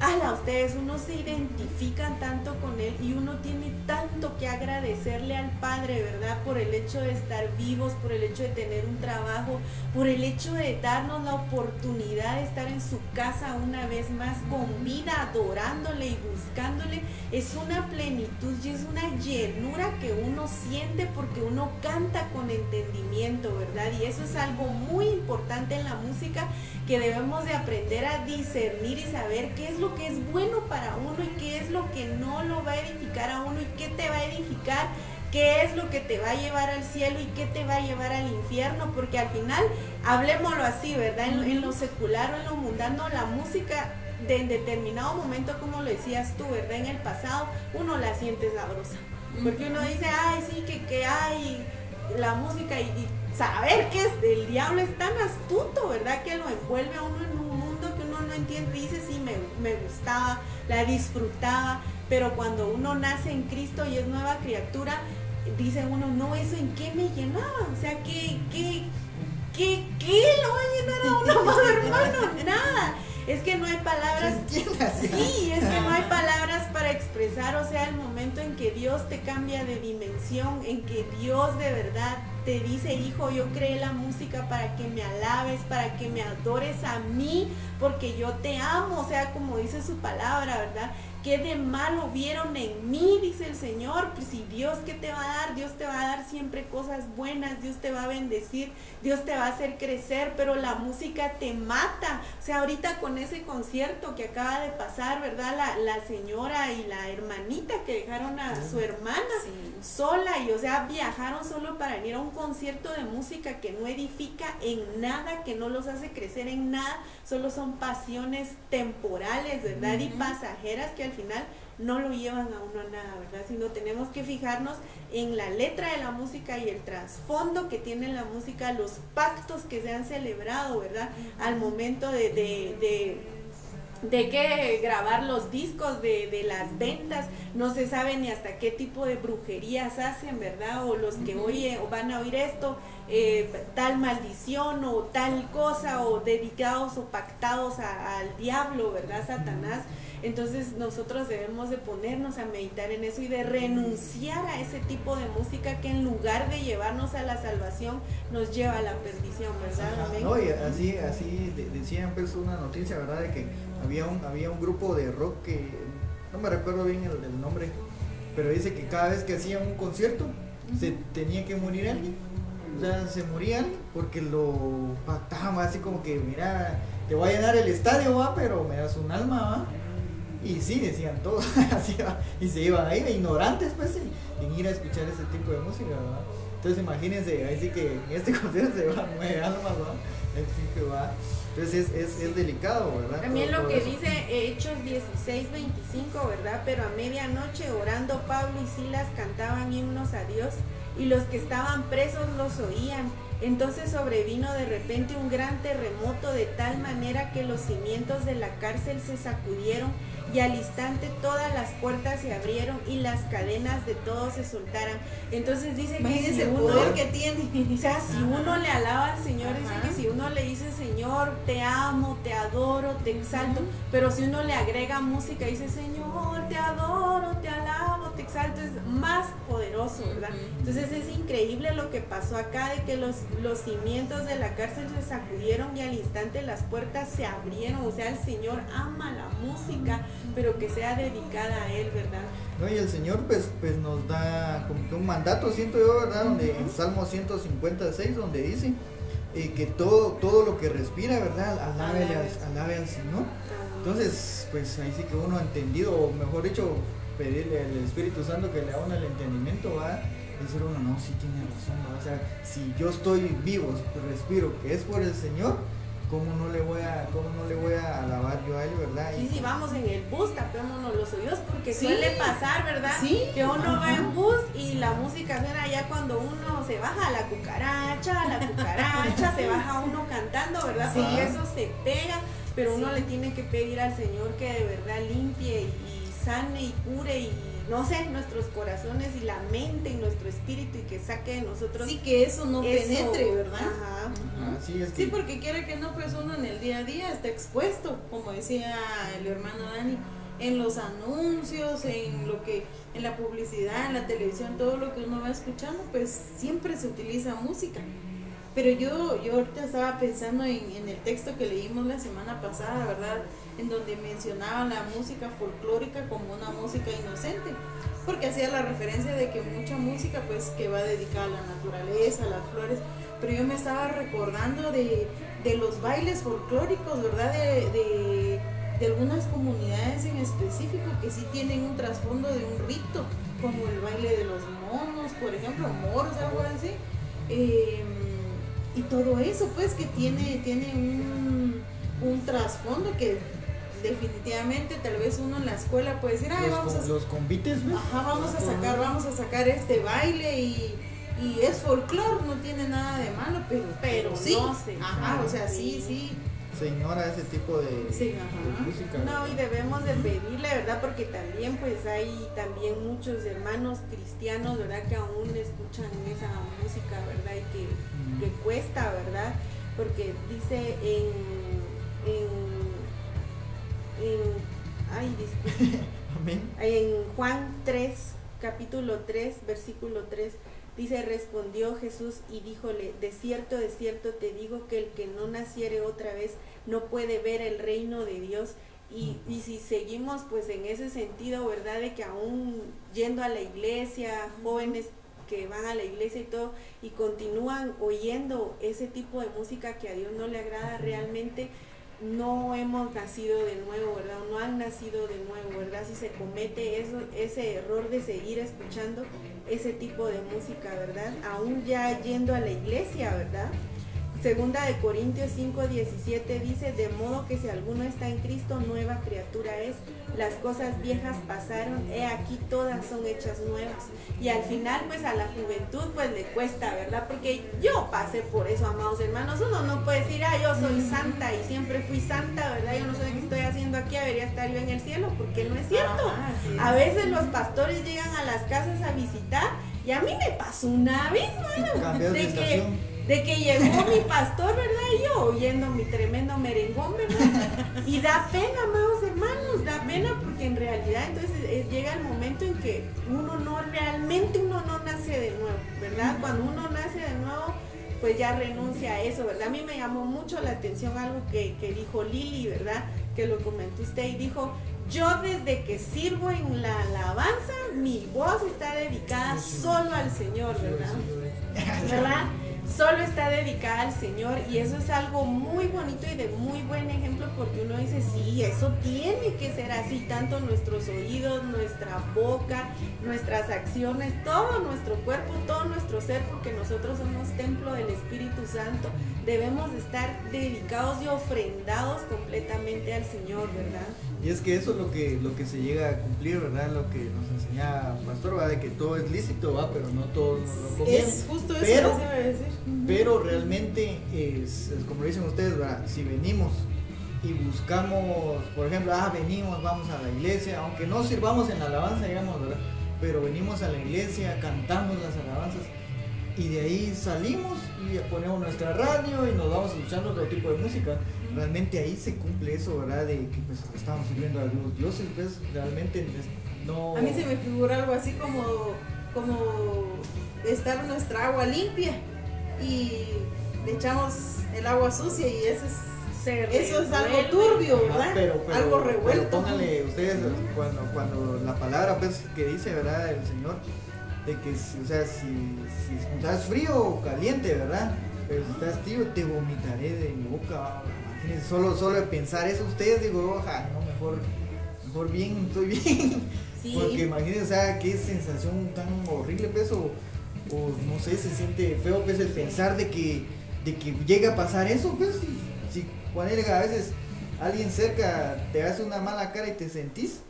Speaker 2: a ustedes, uno se identifican tanto con Él y uno tiene tanto que agradecerle al Padre, ¿verdad? Por el hecho de estar vivos, por el hecho de tener un trabajo, por el hecho de darnos la oportunidad de estar en su casa una vez más con vida, adorándole y buscándole. Es una plenitud y es una llenura que uno siente porque uno canta con entendimiento, ¿verdad? Y eso es algo muy importante en la música que debemos de aprender a discernir y saber qué es lo que es bueno para uno y qué es lo que no lo va a edificar a uno y qué te va a edificar qué es lo que te va a llevar al cielo y qué te va a llevar al infierno, porque al final, hablemoslo así, ¿verdad? En, lo secular o en lo mundano, la música de en determinado momento, como lo decías tú, ¿verdad? En el pasado, uno la siente sabrosa. Porque uno dice, ay, sí, que, que hay la música y, saber que es del diablo es tan astuto, ¿verdad? Que lo envuelve a uno en un mundo que uno no entiende y dice, sí, me, me gustaba, la disfrutaba, pero cuando uno nace en Cristo y es nueva criatura, dice uno, no, eso en qué me llenaba, o sea, ¿qué, qué, qué, qué lo va a llenar a uno más, <laughs> hermano? Nada. Es que no hay palabras. Sí, es que no hay palabras para expresar, o sea, el momento en que Dios te cambia de dimensión, en que Dios de verdad te dice, hijo, yo creé la música para que me alabes, para que me adores a mí, porque yo te amo, o sea, como dice su palabra, ¿verdad? ¿Qué de malo vieron en mí? Dice el Señor. Pues si Dios, ¿qué te va a dar? Dios te va a dar siempre cosas buenas, Dios te va a bendecir, Dios te va a hacer crecer, pero la música te mata. O sea, ahorita con ese concierto que acaba de pasar, ¿verdad? La, la señora y la hermanita que dejaron a su hermana sola y, o sea, viajaron solo para venir a un concierto de música que no edifica en nada, que no los hace crecer en nada, solo son pasiones temporales, ¿verdad? Y pasajeras que al final no lo llevan a uno a nada, ¿verdad? Sino tenemos que fijarnos en la letra de la música y el trasfondo que tiene la música, los pactos que se han celebrado, ¿verdad? Al momento de, de, de que grabar los discos de, de, las ventas, no se sabe ni hasta qué tipo de brujerías hacen, ¿verdad? O los que oye o van a oír esto, eh, tal maldición o tal cosa, o dedicados o pactados al diablo, ¿verdad? Satanás. Entonces nosotros debemos de ponernos a meditar en eso y de renunciar a ese tipo de música que en lugar de llevarnos a la salvación nos lleva a la perdición, ¿verdad?
Speaker 1: no, y así, así decían pues una noticia, ¿verdad? De que había un, había un grupo de rock que no me recuerdo bien el, nombre, pero dice que cada vez que hacían un concierto se tenía que morir alguien. O sea, se morían porque lo pactaban así como que, mira, te voy a llenar el estadio, va, pero me das un alma, va y sí, decían todo, <laughs> y se iban ahí de ignorantes, pues, en, ir a escuchar ese tipo de música, ¿verdad? Entonces imagínense, ahí sí que en este <laughs> concierto se van nueve almas, ¿verdad? que va. Entonces es, es, es, delicado, ¿verdad?
Speaker 2: También lo que dice Hechos 16, 25, ¿verdad? Pero a medianoche orando Pablo y Silas cantaban himnos a Dios y los que estaban presos los oían. Entonces sobrevino de repente un gran terremoto de tal manera que los cimientos de la cárcel se sacudieron y al instante todas las puertas se abrieron y las cadenas de todos se soltaran. Entonces dice que
Speaker 3: si uno, que tiene. <laughs>
Speaker 2: O sea, si uno le alaba al Señor, dice que si uno le dice, Señor, te amo, te adoro, te exalto, pero si uno le agrega música, dice, Señor, te adoro, te alabo, te exalto, es más poderoso, ¿verdad? Entonces es increíble lo que pasó acá de que los, los cimientos de la cárcel se sacudieron y al instante las puertas se abrieron, o sea, el Señor ama la música pero que sea dedicada a Él, ¿verdad?
Speaker 1: No, y el Señor pues, pues nos da como que un mandato, siento yo, ¿verdad? Donde en Salmo 156, donde dice eh, que todo, todo lo que respira, ¿verdad? Alabe, alabe al Señor. Entonces, pues ahí sí que uno ha entendido, o mejor dicho, pedirle al Espíritu Santo que le haga el entendimiento, va decir uno, no, sí tiene razón, o sea, si yo estoy vivo, respiro, que es por el Señor, ¿cómo no le voy a, cómo no le voy a alabar yo a él, verdad?
Speaker 2: Y si vamos en el bus, tapémonos los oídos, porque suele pasar, ¿verdad? Sí. Que uno va en bus y la música suena ya cuando uno se baja la cucaracha, la cucaracha, se baja uno cantando, ¿verdad? Porque eso se pega, pero uno le tiene que pedir al Señor que de verdad limpie y sane y cure y no sé, nuestros corazones y la mente y nuestro espíritu y que saque de nosotros.
Speaker 3: Sí, que eso no penetre, ¿verdad?
Speaker 1: Ajá.
Speaker 3: sí, porque quiere que no, pues uno en el día a día está expuesto, como decía el hermano Dani, en los anuncios, en lo que, en la publicidad, en la televisión, todo lo que uno va escuchando, pues siempre se utiliza música. Pero yo, yo ahorita estaba pensando en, en el texto que leímos la semana pasada, ¿verdad? En donde mencionaba la música folclórica como una música inocente, porque hacía la referencia de que mucha música pues que va dedicada a la naturaleza, a las flores, pero yo me estaba recordando de, los bailes folclóricos, ¿verdad? De, de algunas comunidades en específico que sí tienen un trasfondo de un rito, como el baile de los monos, por ejemplo, moros, algo así. Em, y todo eso, pues, que tiene, tiene un, un trasfondo que definitivamente tal vez uno en la escuela puede decir, Ay,
Speaker 1: los,
Speaker 3: vamos a
Speaker 1: los convites.
Speaker 3: Ajá, vamos a sacar, vamos a sacar este baile y, y es folclore, no tiene nada de malo, pero,
Speaker 2: Pero
Speaker 3: sí.
Speaker 2: no se
Speaker 3: Ajá, o sea,
Speaker 2: sí.
Speaker 3: sí.
Speaker 1: Se ignora ese tipo de,
Speaker 3: Sí,
Speaker 1: de
Speaker 3: ajá.
Speaker 1: música.
Speaker 2: No, y debemos de pedirle, ¿verdad? Porque también pues hay también muchos hermanos cristianos, ¿verdad? Que aún escuchan esa música, ¿verdad? Y que,
Speaker 1: Mm.
Speaker 2: que cuesta, ¿verdad? Porque dice en, en, en ay, disculpe, <laughs>
Speaker 1: Amén.
Speaker 2: en Juan 3, capítulo 3, versículo 3, dice, respondió Jesús y díjole, de cierto, de cierto te digo que el que no naciere otra vez no puede ver el reino de Dios. Y, y si seguimos pues en ese sentido, ¿verdad? De que aún yendo a la iglesia, jóvenes que van a la iglesia y todo, y continúan oyendo ese tipo de música que a Dios no le agrada realmente, no hemos nacido de nuevo, ¿verdad? No han nacido de nuevo, ¿verdad? Si se comete eso, ese error de seguir escuchando ese tipo de música, ¿verdad? Aún ya yendo a la iglesia, ¿verdad? Segunda de Corintios 5, 17 dice, de modo que si alguno está en Cristo, nueva criatura es. Las cosas viejas pasaron, he aquí todas son hechas nuevas. Y al final, pues a la juventud, pues le cuesta, ¿verdad? Porque yo pasé por eso, amados hermanos. Uno no puede decir, ah, yo soy santa y siempre fui santa, ¿verdad? Yo no sé qué estoy haciendo aquí, debería estar yo en el cielo, porque no es cierto.
Speaker 3: Sí.
Speaker 2: A veces los pastores llegan a las casas a visitar y a mí me pasó una vez, mano,
Speaker 1: de
Speaker 2: de que. De que llegó mi pastor, ¿verdad? Y yo oyendo mi tremendo merengón, ¿verdad? Y da pena, amados hermanos, da pena porque en realidad entonces eh, llega el momento en que uno no realmente uno no nace de nuevo, ¿verdad? Cuando uno nace de nuevo, pues ya renuncia a eso, ¿verdad? A mí me llamó mucho la atención algo que, que dijo Lili, ¿verdad? Que lo comentó usted y dijo, yo desde que sirvo en la alabanza, mi voz está dedicada solo al Señor, ¿verdad? ¿verdad? Solo está dedicada al Señor y eso es algo muy bonito y de muy buen ejemplo porque uno dice, sí, eso tiene que ser así, tanto nuestros oídos, nuestra boca, nuestras acciones, todo nuestro cuerpo, todo nuestro ser, porque nosotros somos templo del Espíritu Santo, debemos de estar dedicados y ofrendados completamente al Señor, ¿verdad?
Speaker 1: Y es que eso es lo que, lo que se llega a cumplir, ¿verdad? Lo que nos enseñaba Pastor, ¿verdad? De que todo es lícito, ¿va? Pero no todo lo conviene.
Speaker 3: Es justo eso
Speaker 1: Pero-
Speaker 3: que se decir.
Speaker 1: Pero realmente, es, es como dicen ustedes, ¿verdad? Si venimos y buscamos, por ejemplo, ah, venimos, vamos a la iglesia, aunque no sirvamos en la alabanza, digamos, ¿verdad? Pero venimos a la iglesia, cantamos las alabanzas y de ahí salimos y ponemos nuestra radio y nos vamos escuchando otro tipo de música. Realmente ahí se cumple eso, ¿verdad? De que pues estamos sirviendo a los dioses, pues realmente es- no...
Speaker 3: A mí se me figura algo así como, como estar nuestra agua limpia y le echamos el agua sucia y eso es, eso es algo turbio,
Speaker 1: Ah,
Speaker 3: ¿verdad?
Speaker 1: pero, pero,
Speaker 3: algo
Speaker 1: pero
Speaker 3: revuelto.
Speaker 1: pónganle ustedes cuando, cuando la palabra pues que dice, ¿verdad? El Señor, de que si, o sea, si, si estás frío o caliente, ¿verdad? Pero si estás tibio, te vomitaré de mi boca. Solo, solo de pensar eso, ustedes digo, oja, no, mejor, mejor bien, estoy bien.
Speaker 2: Sí.
Speaker 1: Porque imagínense, o sea, qué sensación tan horrible, pues, o, o no sé, se siente feo, pues, el pensar de que, de que llega a pasar eso, pues, si, si ponele a veces alguien cerca te hace una mala cara y te sentís,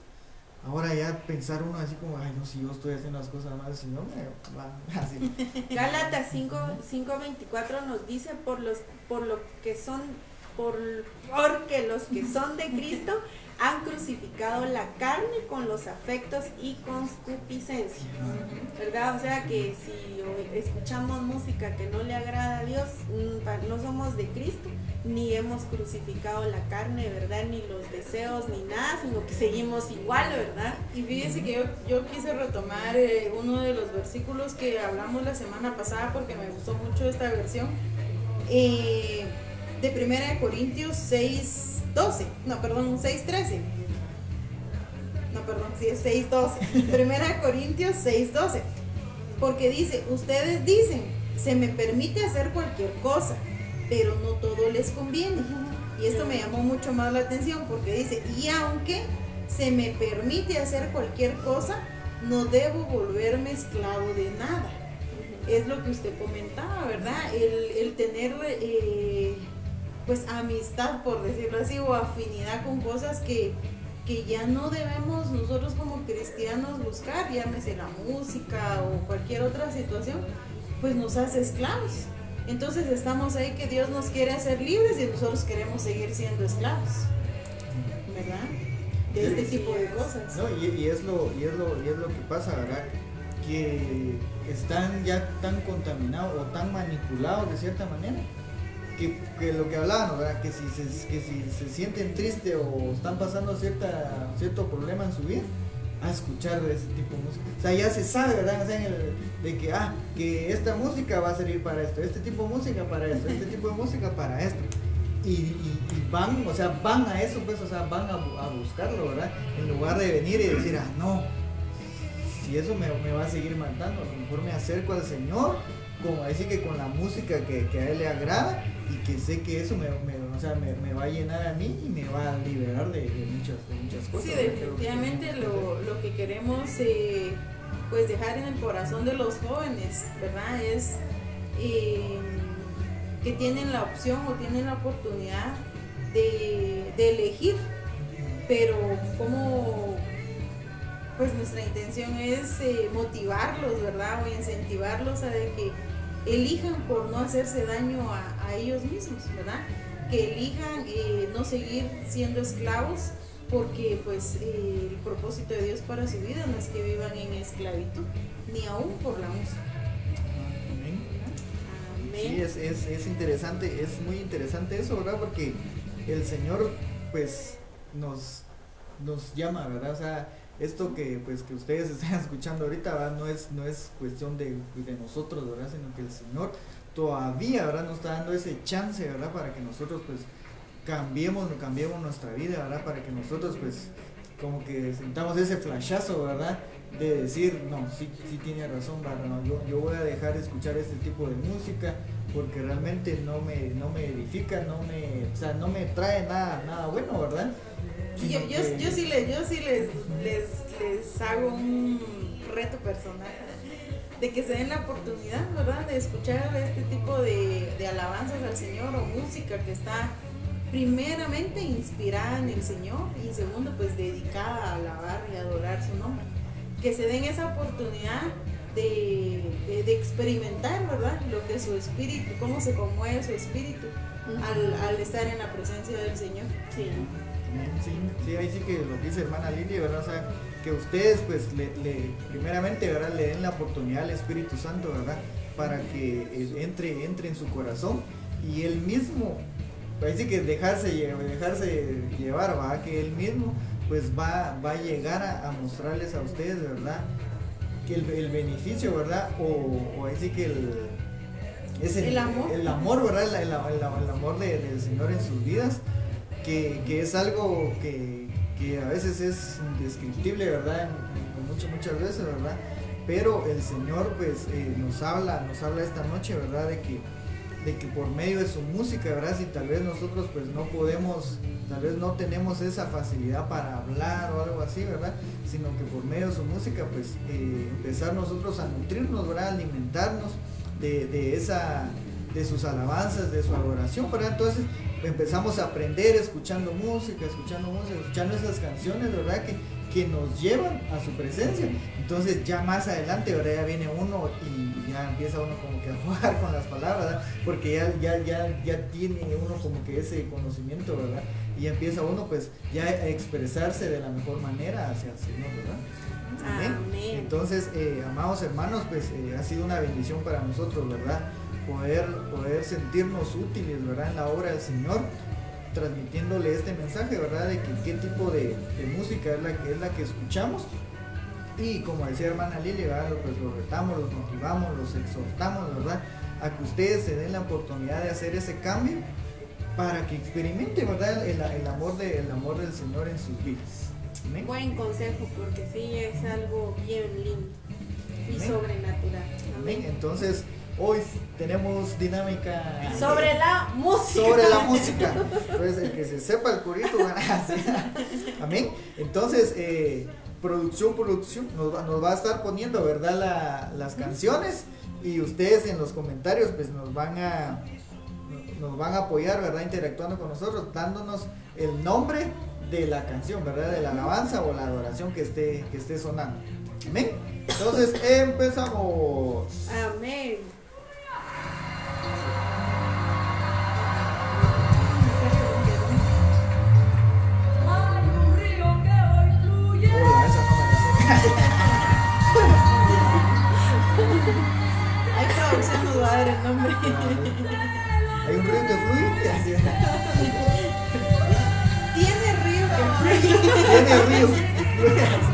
Speaker 1: ahora ya pensar uno así como, ay, no, si yo estoy haciendo las cosas mal, si no me va <laughs> así.
Speaker 2: Gálatas 5, 5:24 nos dice por los por lo que son por porque los que son de Cristo han crucificado la carne con los afectos y concupiscencia. ¿Verdad? O sea que si escuchamos música que no le agrada a Dios, mm, no somos de Cristo, ni hemos crucificado la carne, ¿verdad? Ni los deseos, ni nada, sino que seguimos igual, ¿verdad?
Speaker 3: Y fíjense que yo, yo quise retomar eh, uno de los versículos que hablamos la semana pasada porque me gustó mucho esta versión. eh, de 1 Corintios 6, 12. No, perdón, 6, 13. No, perdón, sí es 6, 12. 1 Corintios 6, 12. Porque dice, ustedes dicen, se me permite hacer cualquier cosa, pero no todo les conviene. Y esto me llamó mucho más la atención porque dice, y aunque se me permite hacer cualquier cosa, no debo volverme esclavo de nada. Es lo que usted comentaba, ¿verdad? El, tener eh, pues amistad, por decirlo así, o afinidad con cosas que, que ya no debemos nosotros como cristianos buscar, llámese la música o cualquier otra situación, pues nos hace esclavos. Entonces estamos ahí que Dios nos quiere hacer libres y nosotros queremos seguir siendo esclavos. ¿Verdad? De este tipo de cosas.
Speaker 1: No, y, es lo, y, es lo, y es lo que pasa, ¿verdad? Que están ya tan contaminados o tan manipulados de cierta manera. Que, lo que hablaban, ¿verdad? Que si, se, sienten tristes o están pasando cierta, cierto problema en su vida, a escuchar ese tipo de música. O sea, ya se sabe, ¿verdad? de que, ah, que esta música va a servir para esto, este tipo de música para esto, este tipo de música para esto. Y, van, o sea, van a eso, pues, o sea, van a, buscarlo, ¿verdad? En lugar de venir y decir, ah, no, si eso me, va a seguir matando, a lo mejor me acerco al Señor, como decir que con la música que, a Él le agrada y que sé que eso me, me, va a llenar a mí y me va a liberar de, muchas, muchas, cosas.
Speaker 3: Sí, definitivamente lo, lo, que queremos eh, pues dejar en el corazón de los jóvenes, ¿verdad? Es eh, que tienen la opción o tienen la oportunidad de, de elegir, pero como pues nuestra intención es eh, motivarlos, ¿verdad? O incentivarlos a de que elijan por no hacerse daño a, a ellos mismos, ¿verdad? que elijan eh, no seguir siendo esclavos porque pues eh, el propósito de Dios para su vida no es que vivan en esclavitud, ni aún por la música.
Speaker 1: Sí, es, es, es, interesante, es muy interesante eso, ¿verdad? Porque el Señor pues nos, nos llama, ¿verdad? O sea, esto que pues que ustedes <laughs> están escuchando ahorita ¿verdad? no es no es cuestión de, de nosotros, ¿verdad? Sino que el Señor todavía, ¿verdad? Nos está dando ese chance, ¿verdad? Para que nosotros, pues, cambiemos, cambiemos nuestra vida, ¿verdad? Para que nosotros, pues, como que sentamos ese flashazo, ¿verdad? De decir, no, sí, sí tiene razón, ¿verdad? yo, yo, voy a dejar de escuchar este tipo de música porque realmente no me, no me edifica, no me, o sea, no me trae nada, nada bueno, ¿verdad?
Speaker 3: Yo, yo, yo, sí, les, yo sí les, les, les hago un reto personal de que se den la oportunidad, ¿verdad? De escuchar este tipo de, alabanzas al Señor o música que está primeramente inspirada en el Señor y segundo pues dedicada a alabar y adorar su nombre. Que se den esa oportunidad de, experimentar, ¿verdad? Lo que su espíritu, cómo se conmueve su espíritu al, estar en la presencia del Señor.
Speaker 1: Sí. Sí, ahí sí que lo dice hermana Lili, ¿verdad? O sea, que ustedes pues le, primeramente ¿verdad? le den la oportunidad al Espíritu Santo, ¿verdad? Para que eh, entre, entre en su corazón y él mismo, parece que dejarse, dejarse llevar, ¿va? Que él mismo pues va, va a llegar a, mostrarles a ustedes, ¿verdad? Que el, beneficio, ¿verdad? O, o así que el, es el, amor. el amor, ¿verdad? El, amor del Señor en sus vidas, que, es algo que, que a veces es indescriptible, ¿verdad? Muchas, muchas veces, ¿verdad? Pero el Señor pues eh, nos habla, nos habla esta noche, ¿verdad? De que, de que por medio de su música, ¿verdad? Si tal vez nosotros pues no podemos, tal vez no tenemos esa facilidad para hablar o algo así, ¿verdad? Sino que por medio de su música pues eh, empezar nosotros a nutrirnos, ¿verdad? Alimentarnos de, de esa de sus alabanzas, de su adoración, ¿verdad? Entonces empezamos a aprender escuchando música, escuchando música, escuchando esas canciones, ¿verdad? Que, que nos llevan a su presencia. Entonces ya más adelante, ¿verdad? Ya viene uno y ya empieza uno como que a jugar con las palabras, ¿verdad? Porque ya, ya, ya, ya tiene uno como que ese conocimiento, ¿verdad? Y empieza uno pues ya a expresarse de la mejor manera hacia el Señor, ¿verdad? Amén. Entonces, eh, amados hermanos, pues eh, ha sido una bendición para nosotros, ¿verdad? Poder, poder sentirnos útiles, ¿verdad? En la obra del Señor, transmitiéndole este mensaje, ¿verdad? De que qué tipo de, música es la, que, es la que escuchamos. Y como decía hermana Lili, ¿verdad? Pues los retamos, los motivamos, los exhortamos, ¿verdad? A que ustedes se den la oportunidad de hacer ese cambio para que experimenten, ¿verdad? El, amor, de, el amor del Señor en sus vidas.
Speaker 2: Buen consejo, porque sí es algo bien lindo y sobrenatural.
Speaker 1: Entonces, hoy tenemos dinámica
Speaker 2: sobre la música.
Speaker 1: Sobre la música. Entonces, el que se sepa el corito gana. <laughs> Amén. Entonces, eh, producción, producción, nos va, nos va, a estar poniendo, ¿verdad? La, las canciones y ustedes en los comentarios, pues nos van a nos van a apoyar, ¿verdad? Interactuando con nosotros, dándonos el nombre de la canción, ¿verdad? De la alabanza o la adoración que esté, que esté sonando. Amén. Entonces empezamos.
Speaker 2: Amén.
Speaker 3: nombre.
Speaker 1: Hay un río que fluye.
Speaker 3: Tiene río que.
Speaker 1: Tiene
Speaker 4: río.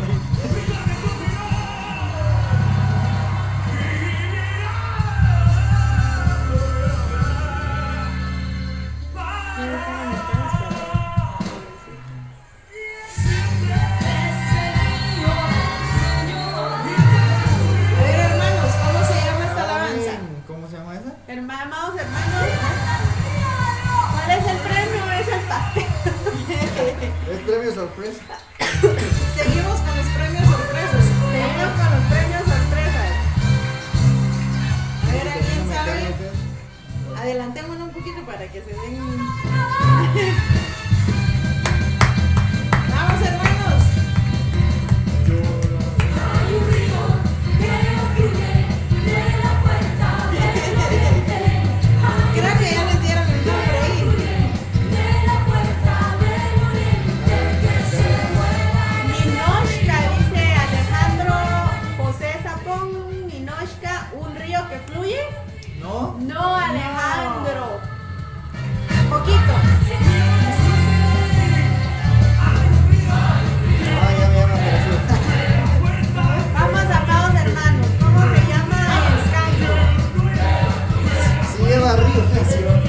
Speaker 2: arriba.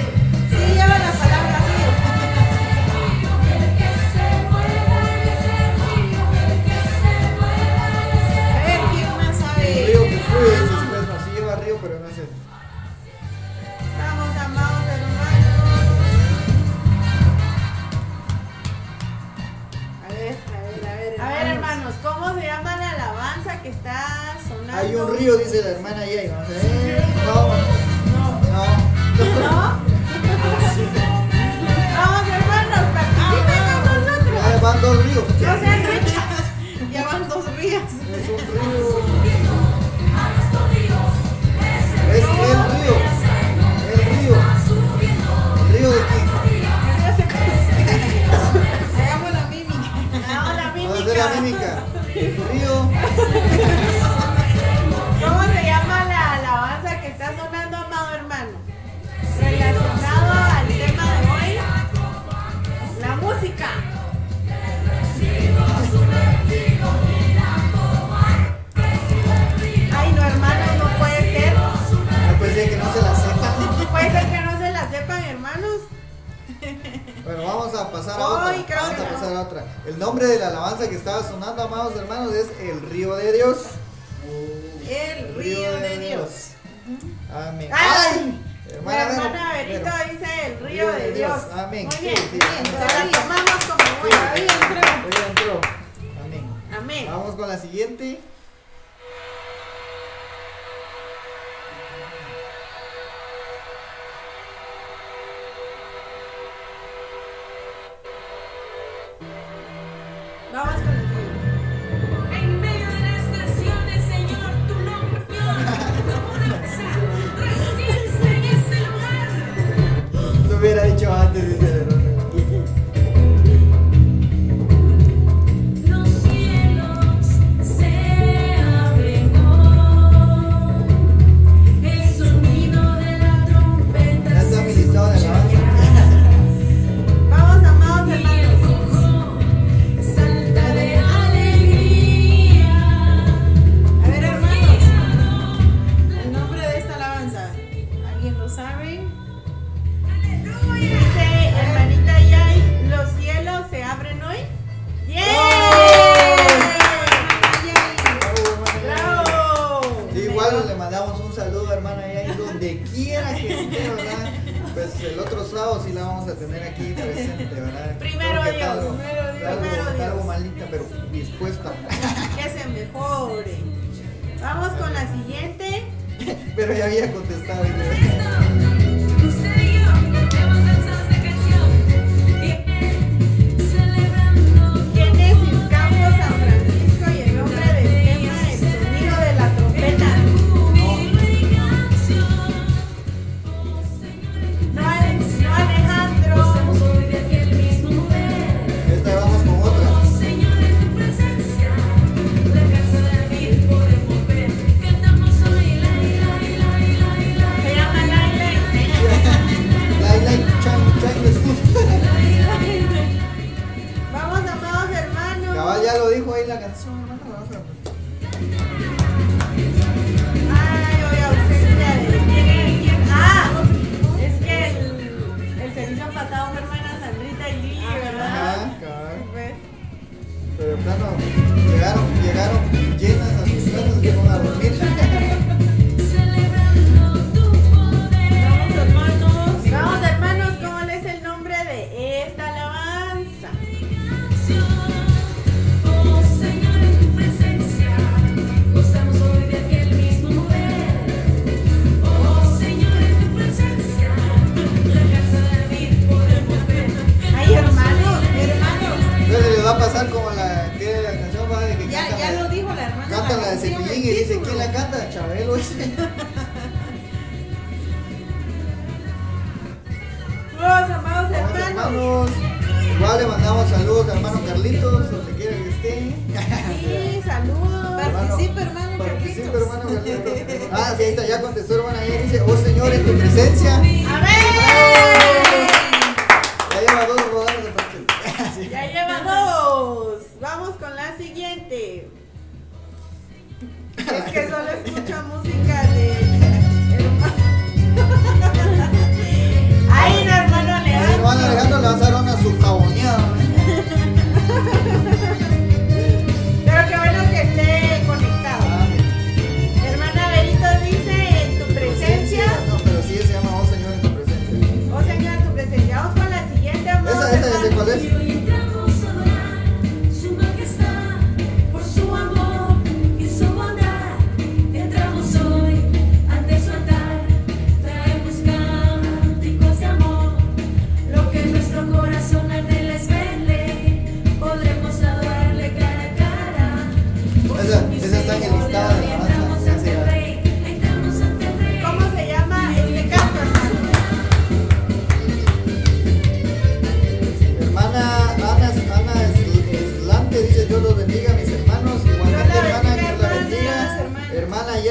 Speaker 1: no,
Speaker 2: no.
Speaker 1: Llegaron, llegaron.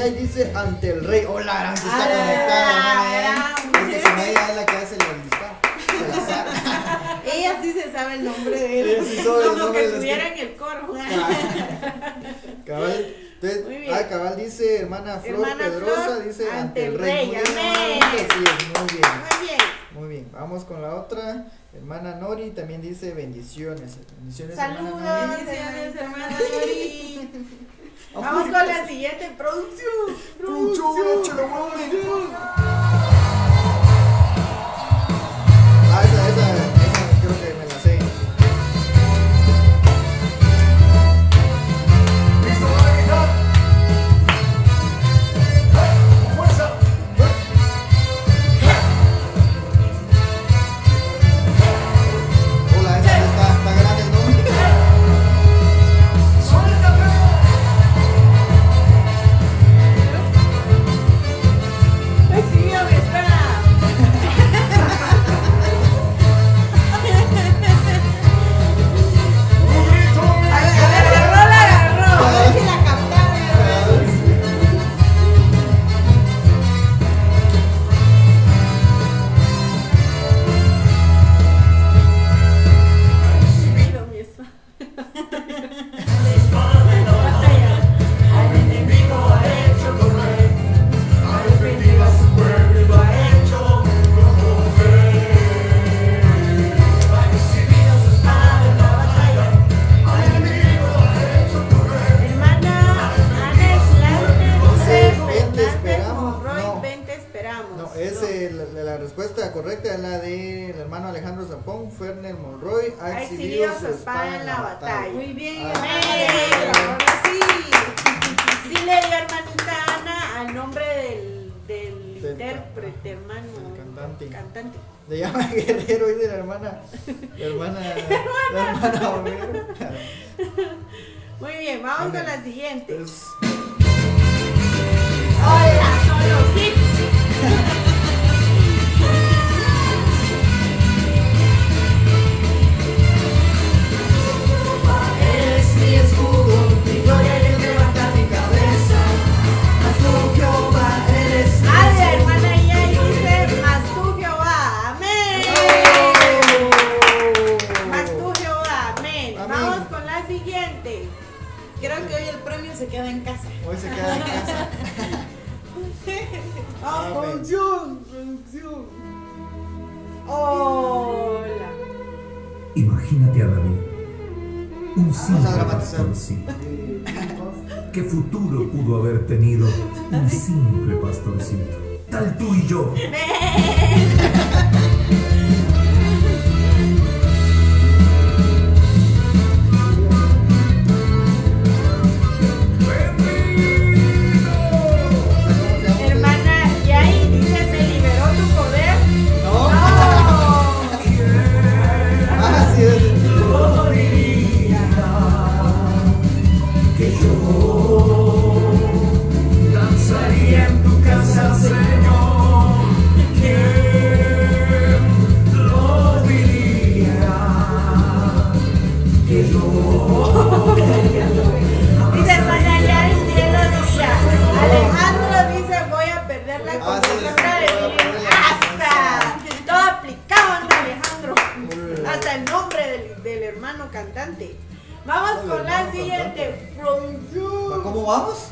Speaker 1: Comedia dice
Speaker 4: ante
Speaker 1: el
Speaker 4: rey.
Speaker 1: Hola, gran, se está conectada,
Speaker 2: eh.
Speaker 1: Ante es la que hace el lista. <laughs>
Speaker 2: Ella sí se sabe el nombre de él.
Speaker 1: Ella sí sabe el nombre
Speaker 2: que estuviera en el coro. <laughs>
Speaker 1: Cabal. Entonces, ah, cabal dice hermana Flor
Speaker 2: hermana
Speaker 1: Pedrosa,
Speaker 2: Flor,
Speaker 1: dice ante el rey. Muy bien, muy bien.
Speaker 2: Muy bien.
Speaker 1: Muy bien, vamos con la otra. Hermana Nori también dice bendiciones. Bendiciones.
Speaker 2: Saludos, hermana
Speaker 1: Nori.
Speaker 2: bendiciones, hermana <laughs> Nori. Vamos con la siguiente producción.
Speaker 1: Producción, respuesta correcta es la del de hermano Alejandro Zampón. Fernel Monroy ha, exhibido, su espada en la batalla.
Speaker 3: Muy bien,
Speaker 1: ah,
Speaker 3: sí.
Speaker 2: Le dio hermanita Ana al nombre del, intérprete, ah, hermano.
Speaker 1: Cantante.
Speaker 2: Cantante.
Speaker 1: Se llama <laughs> Guerrero y de <laughs> la hermana. Hermana. hermana
Speaker 2: Muy bien, vamos
Speaker 1: Ana.
Speaker 2: con la siguiente.
Speaker 4: Gloria a quien levanta mi Mastu Jehová
Speaker 2: hermana, ya dices Mastu Jehová, amén. ¡Oh! Mastu Jehová, amén. Vamos con la siguiente.
Speaker 3: Creo que hoy el premio se queda en casa.
Speaker 1: Hoy se queda en casa. <laughs>
Speaker 2: ¡Ay, función! ¡Hola!
Speaker 5: Imagínate a David un simple ¿Qué futuro pudo haber tenido un simple pastorcito? Tal tú y yo. <laughs>
Speaker 2: from you.
Speaker 1: ¿Cómo vamos?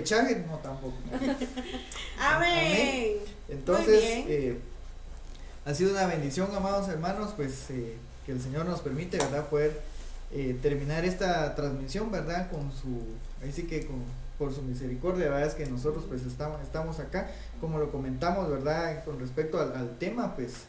Speaker 1: repechaje, no tampoco. <laughs>
Speaker 2: Amén.
Speaker 1: Entonces, eh, ha sido una bendición, amados hermanos, pues eh, que el Señor nos permite, ¿verdad? Poder eh, terminar esta transmisión, ¿verdad? Con su, ahí sí que con, por su misericordia, la verdad es que nosotros pues estamos, estamos acá, como lo comentamos, ¿verdad? Con respecto al, tema, pues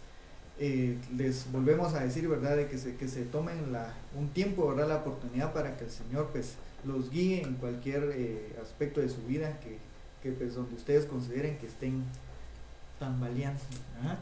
Speaker 1: les volvemos a decir, ¿verdad? De que se, que se tomen la, un tiempo, ¿verdad? La oportunidad para que el Señor pues los guíe en cualquier eh, aspecto de su vida que, que pues donde ustedes consideren que estén tambaleando.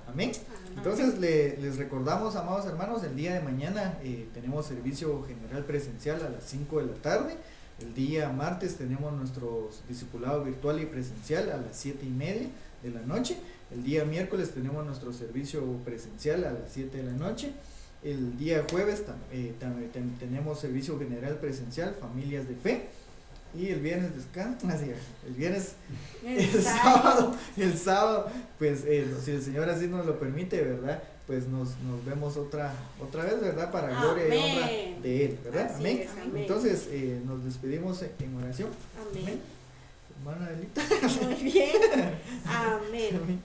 Speaker 1: Amén. Entonces le- les recordamos, amados hermanos, el día de mañana eh, tenemos servicio general presencial a las 5 de la tarde. El día martes tenemos nuestro discipulado virtual y presencial a las 7 y media de la noche. El día miércoles tenemos nuestro servicio presencial a las 7 de la noche. El día jueves tam- eh, tam- tenemos servicio general presencial, familias de fe. Y el viernes descanso, <laughs> así el viernes el sábado, el sábado, pues eh, si el Señor así nos lo permite, ¿verdad? Pues nos, nos vemos otra otra vez, ¿verdad? Para gloria y honra
Speaker 2: Amén.
Speaker 1: de Él, ¿verdad? Amén.
Speaker 2: es, amén.
Speaker 1: Entonces eh, nos despedimos en, oración.
Speaker 2: Amén.
Speaker 1: Hermana Adelita.
Speaker 2: Muy bien. <laughs> Amén.
Speaker 1: Amén.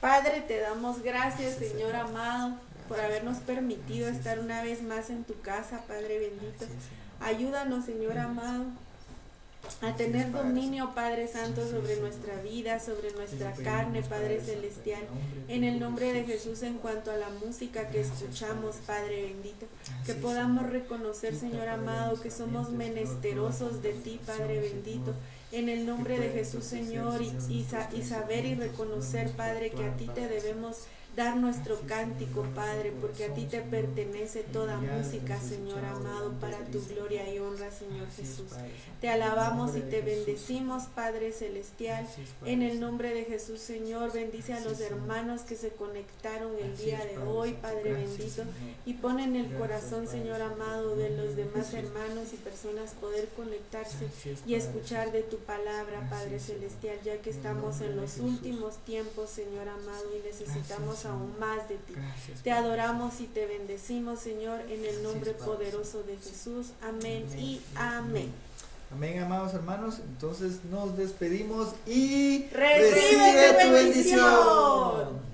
Speaker 2: Padre, te damos gracias, Señor amado, por habernos permitido estar una vez más en tu casa, Padre bendito. Ayúdanos, Señor amado, a tener dominio, Padre Santo, sobre nuestra vida, sobre nuestra carne, Padre Celestial. En el nombre de Jesús, en cuanto a la música que escuchamos, Padre bendito, que podamos reconocer, Señor amado, que somos menesterosos de ti, Padre bendito. En el nombre de Jesús, Señor, y, y sa- y saber y reconocer, Padre, que a ti te debemos dar nuestro cántico, Padre, porque a ti te pertenece toda música, Señor amado, para tu gloria y honra, Señor Jesús. Te alabamos y te bendecimos, Padre Celestial. En el nombre de Jesús, Señor, bendice a los hermanos que se conectaron el día de hoy, Padre bendito. Y pon en el corazón, Señor amado, de los demás hermanos y personas poder conectarse y escuchar de tu palabra, Padre Celestial, ya que estamos en los últimos tiempos, Señor amado, y necesitamos aún más de ti. Te adoramos y te bendecimos, Señor, en el nombre poderoso de Jesús. Amén y amén.
Speaker 1: Amén, amados hermanos. Entonces nos despedimos y
Speaker 2: Recibe tu bendición.